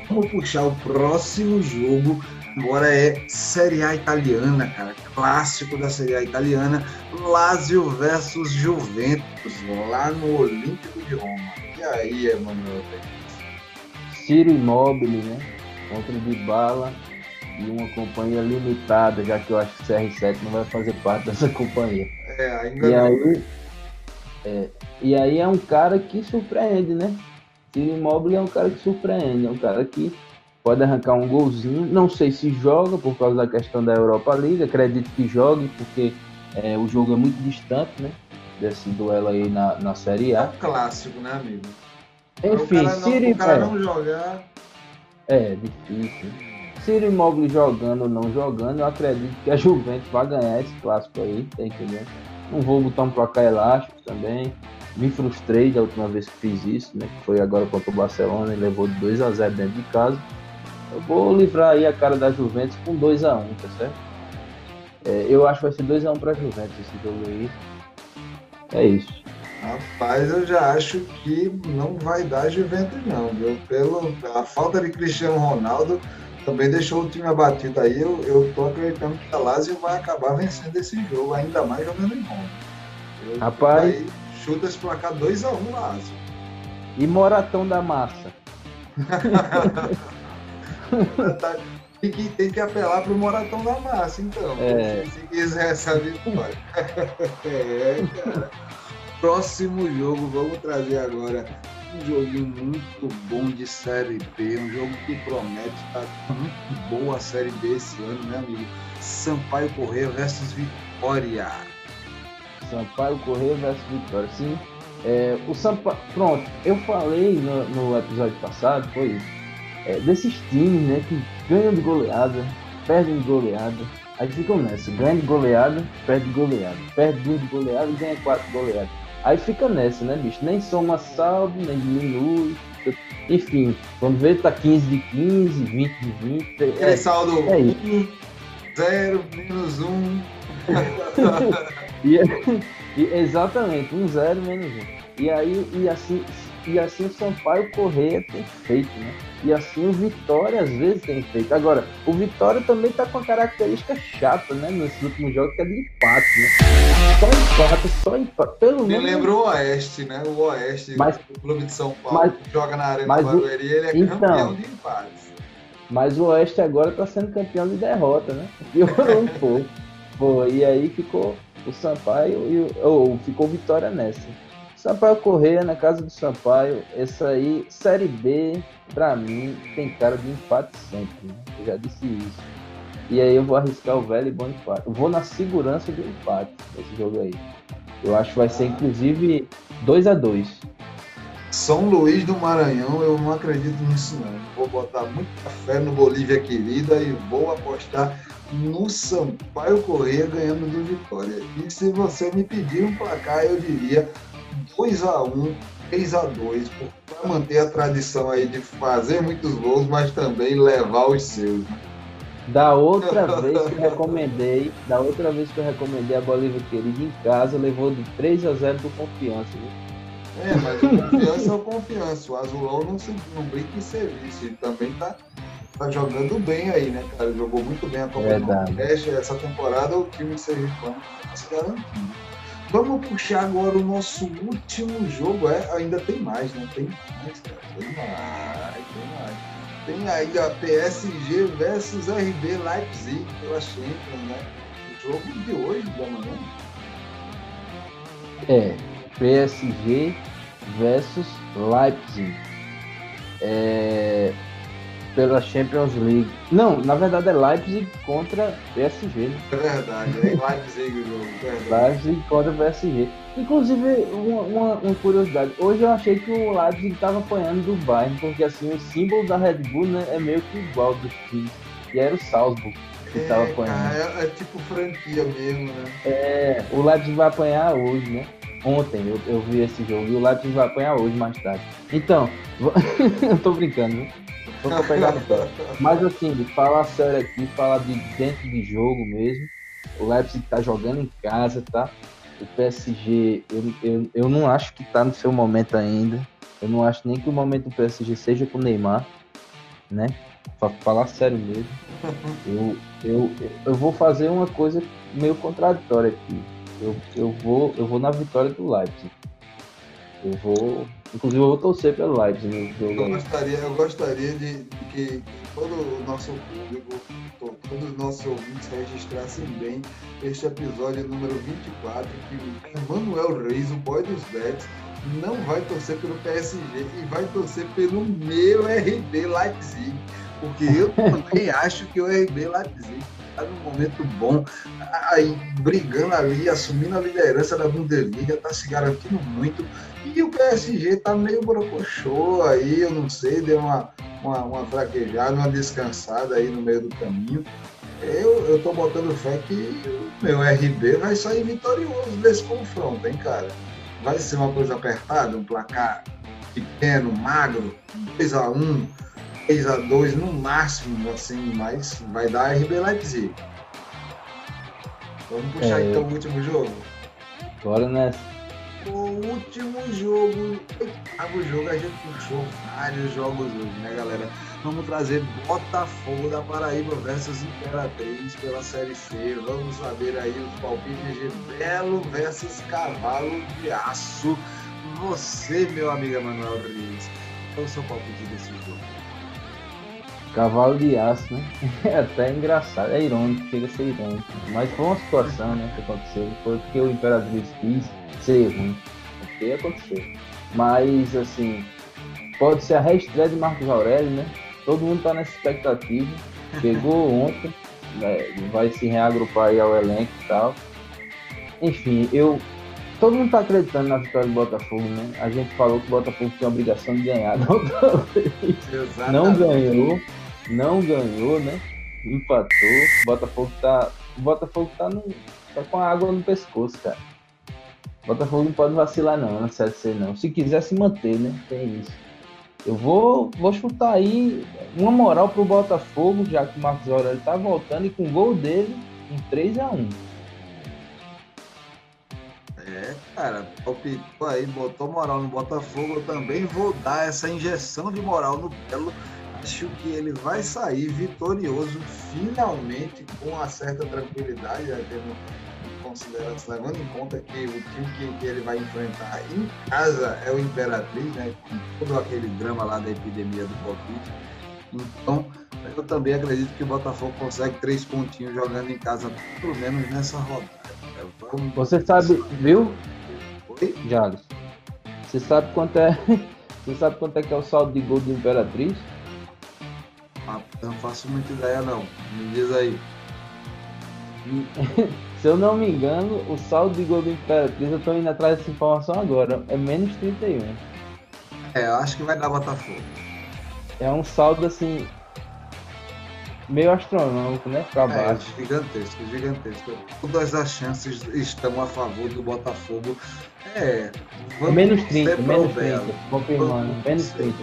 Vamos puxar o próximo jogo Agora é Série A italiana, cara. Clássico da Série A italiana. Lazio versus Juventus, lá no Olímpico de Roma. E aí, Emanuel? Ciro Immobile, né? Contra de bala e uma companhia limitada, já que eu acho que o CR7 não vai fazer parte dessa companhia. É, ainda e não. Aí, é, e aí é um cara que surpreende, né? Ciro Immobile é um cara que surpreende, é um cara que pode arrancar um golzinho. Não sei se joga por causa da questão da Europa League, acredito que jogue, porque é, o jogo é muito distante, né? Desse duelo aí na, na Série A. É um clássico, né, amigo? Enfim, o cara, não, Siri, o cara não jogar. É, difícil. Ciro Imóvel jogando ou não jogando, eu acredito que a Juventus vai ganhar esse clássico aí, tá entendendo? Não vou botar um placar elástico também. Me frustrei da última vez que fiz isso, né? Que foi agora contra o Barcelona e levou 2 a 0 dentro de casa. Eu vou livrar aí a cara da Juventus com 2x1, um, tá certo? É, eu acho que vai ser 2x1 um pra Juventus esse jogo aí. É isso. Rapaz, eu já acho que não vai dar Juventus não, viu? Pelo, pela falta de Cristiano Ronaldo, também deixou o time abatido aí. Eu, eu tô acreditando que a Lazio vai acabar vencendo esse jogo, ainda mais jogando em Roma. Eu, Rapaz. Aí, chuta esse placar 2x1 um, Lazio. E Moratão da Massa. Tá, tem, que, tem que apelar pro Moratão da Massa, então. É. Se quiser essa vitória. é, cara. Próximo jogo, vamos trazer agora um joguinho muito bom de Série B, um jogo que promete estar tá muito boa a Série B esse ano, né, amigo? Sampaio Correia versus Vitória. Sampaio Correia versus Vitória, sim. É, o Sampaio, pronto, eu falei no, no episódio passado, foi isso é, desses times, né, que ganham de goleada, perdem de goleada, aí ficam nessa, ganha de goleada, perde de goleada, perde duas de goleada e ganha quatro de goleada. Aí fica nessa, né, bicho? Nem soma saldo, nem diminui. Enfim, quando vê, tá 15 de 15, 20 de 20. É, é saldo é 1, 0, menos 1. e, e, exatamente, 1, 0, menos 1. E aí, e assim, e assim o Sampaio Correia tem feito, né? E assim o Vitória às vezes tem feito. Agora, o Vitória também tá com a característica chata, né? Nesses últimos jogos, que é de empate, né? Só empate, só empate. Pelo Me menos. lembrou o Oeste, né? O Oeste, Mas- o clube de São Paulo, mas- que joga na Arena mas Barueri, ele é então, campeão de empates. Mas o Oeste agora tá sendo campeão de derrota, né? Piorou um pouco. Pô, e aí ficou o Sampaio e o. Ou ficou Vitória nessa. Sampaio Correia na casa do Sampaio, essa aí, Série B, pra mim, tem cara de empate sempre. Né? Eu já disse isso. E aí eu vou arriscar o velho e bom empate. Eu vou na segurança do empate nesse jogo aí. Eu acho que vai ser inclusive 2 a 2 São Luís do Maranhão, eu não acredito nisso não. Vou botar muita fé no Bolívia querida e vou apostar no Sampaio Correia ganhando do Vitória. E se você me pedir um placar, eu diria 2x1, 3x2, para manter a tradição aí de fazer muitos gols, mas também levar os seus. Da outra vez que eu recomendei, da outra vez que eu recomendei a Bolívia Querida em casa, levou de 3 a 0 do Confiança. Viu? É, mas o confiança é o confiança. O Azulão não, se, não brinca em serviço. Ele também tá, tá jogando bem aí, né, cara? Jogou muito bem a Copa do. Nordeste. Essa temporada o time sergipano tá se garantindo. Vamos puxar agora o nosso último jogo. É, ainda tem mais, né? Tem mais, cara. Tem mais, tem mais. Tem aí a PSG versus RB Leipzig pela Champions, né? O jogo de hoje da manhã. É, PSG versus Leipzig. É, pela Champions League. Não, na verdade é Leipzig contra PSG, né? É verdade, é Leipzig o jogo. Verdade. Leipzig contra PSG. Inclusive, uma, uma- uma curiosidade. Hoje eu achei que o Leipzig estava apanhando do Bayern, porque assim, o símbolo da Red Bull né, é meio que igual dos times. E era o Salzburg que estava É, apanhando. é, é tipo franquia mesmo, né? É, o Leipzig vai apanhar hoje, né? Ontem eu, eu vi esse jogo e o Leipzig vai apanhar hoje mais tarde. Então, eu tô brincando, né? Pé. Mas assim, falar sério aqui, falar de dentro de jogo mesmo. O Leipzig tá jogando em casa, tá? O PSG, eu, eu, eu não acho que tá no seu momento ainda. Eu não acho nem que o momento do PSG seja com o Neymar, né? Pra falar sério mesmo. Eu, eu, eu vou fazer uma coisa meio contraditória aqui. Eu, eu, vou, eu vou na vitória do Leipzig. Eu vou. Inclusive eu vou torcer pelo Leipzig no jogo Eu gostaria, eu gostaria de, que, todo o nosso público, to- todos os nossos ouvintes registrassem bem este episódio número 24, que o Emanuel Reis, o boy dos bets, não vai torcer pelo PSG e vai torcer pelo meu RB Leipzig. Porque eu também acho que o RB Leipzig está num momento bom, aí brigando ali, assumindo a liderança da Bundesliga, está se garantindo muito. E o PSG tá meio brocochô aí, eu não sei, deu uma, uma, uma fraquejada, uma descansada aí no meio do caminho. Eu, eu tô botando fé que o meu RB vai sair vitorioso desse confronto, hein, cara? Vai ser uma coisa apertada, um placar pequeno, magro, 2x1, 3x2 no máximo, assim, mas vai dar RB Leipzig. Vamos puxar É. então o último jogo? Bora nessa. O último jogo, oitavo jogo, a gente puxou vários jogos hoje, né, galera? Vamos trazer Botafogo da Paraíba versus Imperatriz pela Série C. Vamos saber aí os palpites de Belo versus Cavalo de Aço. Você, meu amigo Emanuel Reis, qual é o seu palpite desse jogo? Cavalo de aço, né? É até engraçado, é irônico, chega a ser irônico. Mas foi uma situação né, que aconteceu. Foi porque o Imperatriz quis ser ruim. Porque aconteceu. Mas, assim, pode ser a reestreia de Marcos Aurélio, né? Todo mundo tá nessa expectativa. Chegou ontem, né, vai se reagrupar aí ao elenco e tal. Enfim, eu. Todo mundo tá acreditando na vitória do Botafogo, né? A gente falou que o Botafogo tinha a obrigação de ganhar da outra vez. Não ganhou, não ganhou, né? Empatou. O Botafogo tá. O Botafogo tá, no, tá com a água no pescoço, cara. Botafogo não pode vacilar não na Série C não. Se quiser se manter, né? Tem isso. Eu vou, vou chutar aí uma moral pro Botafogo, já que o Marcos Aurélio tá voltando e com o gol dele um 3 a 1 É, cara, palpitou aí, botou moral no Botafogo. Eu também vou dar essa injeção de moral no Belo. Acho que ele vai sair vitorioso, finalmente, com uma certa tranquilidade, né, tendo consideração, levando em conta que o time que, que, ele vai enfrentar em casa é o Imperatriz, né? Com todo aquele drama lá da epidemia do Covid. Então, eu também acredito que o Botafogo consegue três pontinhos jogando em casa, pelo menos nessa rodada. Vamos... Você sabe, viu? Oi? Jales. Você sabe quanto é. Você sabe quanto é que é o saldo de gol do Imperatriz? Ah, não faço muita ideia não. Me diz aí. Se eu não me engano, o saldo de gol do Imperatriz, eu tô indo atrás dessa informação agora, é menos 31. É, eu acho que vai dar Botafogo. É um saldo assim, meio astronômico, né? Pra é, baixo. É, gigantesco, gigantesco. Todas as chances estão a favor do Botafogo. É. Menos 30, menos 30. Confirmando, menos 30.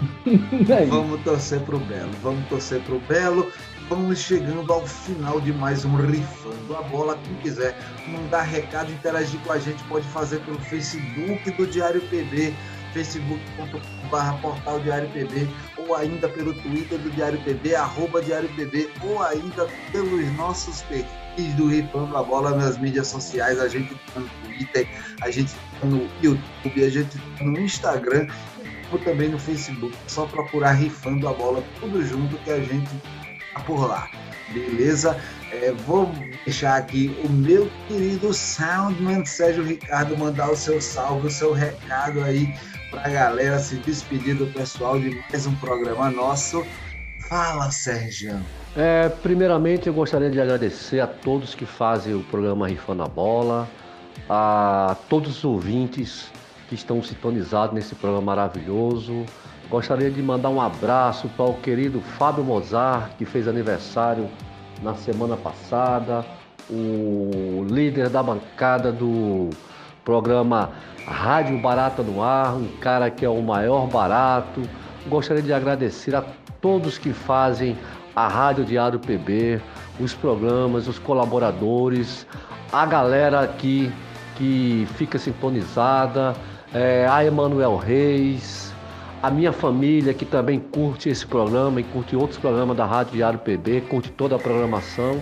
vamos torcer pro Belo, vamos torcer pro Belo. Vamos chegando ao final de mais um Rifando a Bola. Quem quiser mandar recado, interagir com a gente, pode fazer pelo Facebook do Diário PB facebook.com.br portal Diário PB, ou ainda pelo Twitter do Diário PB, arroba Diário PB, ou ainda pelos nossos perfis do Ripando a Bola nas mídias sociais. A gente está no Twitter, a gente está no YouTube, a gente está no Instagram, ou também no Facebook. Só procurar Rifando a Bola, tudo junto que a gente por lá. Beleza? É, vou deixar aqui o meu querido Soundman Sérgio Ricardo mandar o seu salve, o seu recado aí para a galera se despedir do pessoal de mais um programa nosso. Fala, Sérgio. É, primeiramente, eu gostaria de agradecer a todos que fazem o programa Rifando a Bola, a todos os ouvintes que estão sintonizados nesse programa maravilhoso. Gostaria de mandar um abraço para o querido Fábio Mozart, que fez aniversário na semana passada, o líder da bancada do programa Rádio Barata no Ar, um cara que é o maior barato. Gostaria de agradecer a todos que fazem a Rádio Diário PB, os programas, os colaboradores, a galera aqui que fica sintonizada, é, a Emanuel Reis, a minha família que também curte esse programa e curte outros programas da Rádio Diário PB, curte toda a programação.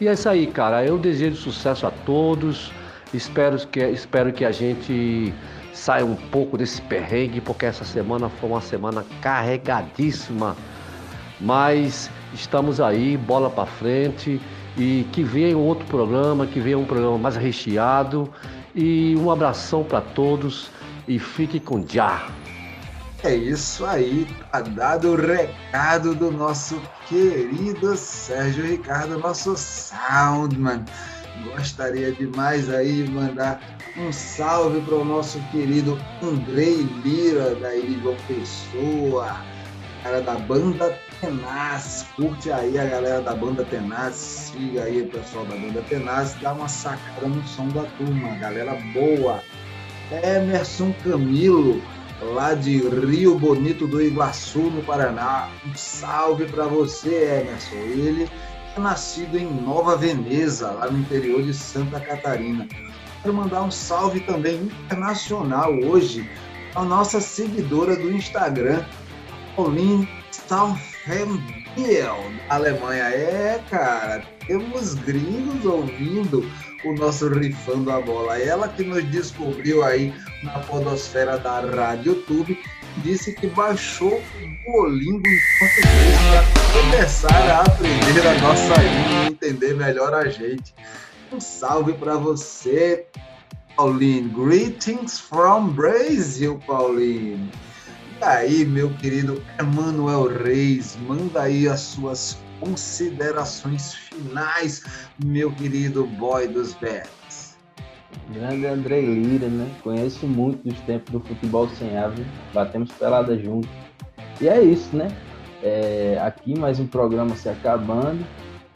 E é isso aí, cara. Eu desejo sucesso a todos. Espero que, espero que a gente saia um pouco desse perrengue, porque essa semana foi uma semana carregadíssima. Mas estamos aí, bola para frente e que venha outro programa, que venha um programa mais recheado. E um abração para todos e fique com já. É isso aí, tá dado o recado do nosso querido Sérgio Ricardo, nosso Soundman. Gostaria demais aí mandar um salve para o nosso querido Andrei Lira, da João Pessoa, cara da banda Tenaz. Curte aí a galera da banda Tenaz, siga aí o pessoal da banda Tenaz, dá uma sacada no som da turma, galera boa. Emerson Camilo, lá de Rio Bonito do Iguaçu, no Paraná. Um salve para você, Emerson. Ele nascido em Nova Veneza, lá no interior de Santa Catarina. Quero mandar um salve também internacional hoje à nossa seguidora do Instagram, Pauline Staufenbiel, Alemanha. É, cara, temos gringos ouvindo o nosso Rifando a Bola. Ela que nos descobriu aí na podosfera da Rádio YouTube disse que baixou o Duolingo em português para começar a aprender a nossa língua e entender melhor a gente. Um salve para você, Pauline. Greetings from Brazil, Pauline. E aí, meu querido Emanuel Reis, manda aí as suas considerações finais, meu querido boy dos Bears. Grande André Lira, né? Conheço muito dos tempos do futebol sem ave, batemos pelada junto. E é isso, né? É, aqui mais um programa se acabando,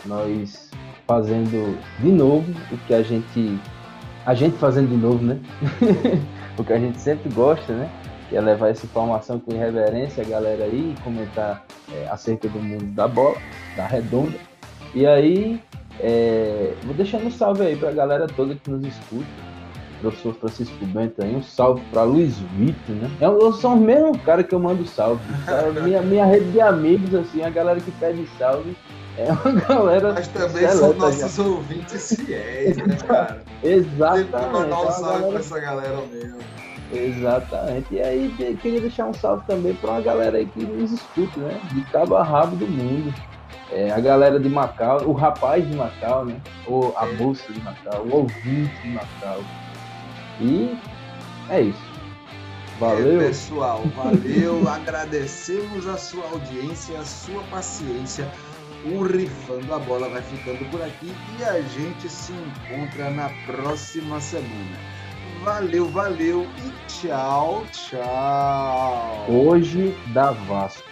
nós fazendo de novo o que a gente. A gente fazendo de novo, né? o que a gente sempre gosta, né? É levar essa informação com irreverência a galera aí e comentar é, acerca do mundo da bola, da redonda. E aí, é, vou deixando um salve aí pra galera toda que nos escuta. professor Francisco Bento aí, um salve para Luiz Vitor, né? Eu, eu sou o mesmo cara que eu mando salve. minha, minha rede de amigos, assim, a galera que pede salve é uma galera. Mas também são nossos já. ouvintes fiéis, né, cara? Exatamente. Tem que mandar um salve galera... pra essa galera mesmo. Exatamente. E aí queria deixar um salve também para uma galera aí que nos escuta, né? De cabo a rabo do mundo. É, a galera de Macau, o rapaz de Macau, né? Ou a moça de Macau, o ouvinte de Macau. E é isso. Valeu. É, pessoal, valeu. Agradecemos a sua audiência, a sua paciência. O Rifando a Bola vai ficando por aqui e a gente se encontra na próxima semana. Valeu, valeu e tchau, tchau. Hoje da Vasco.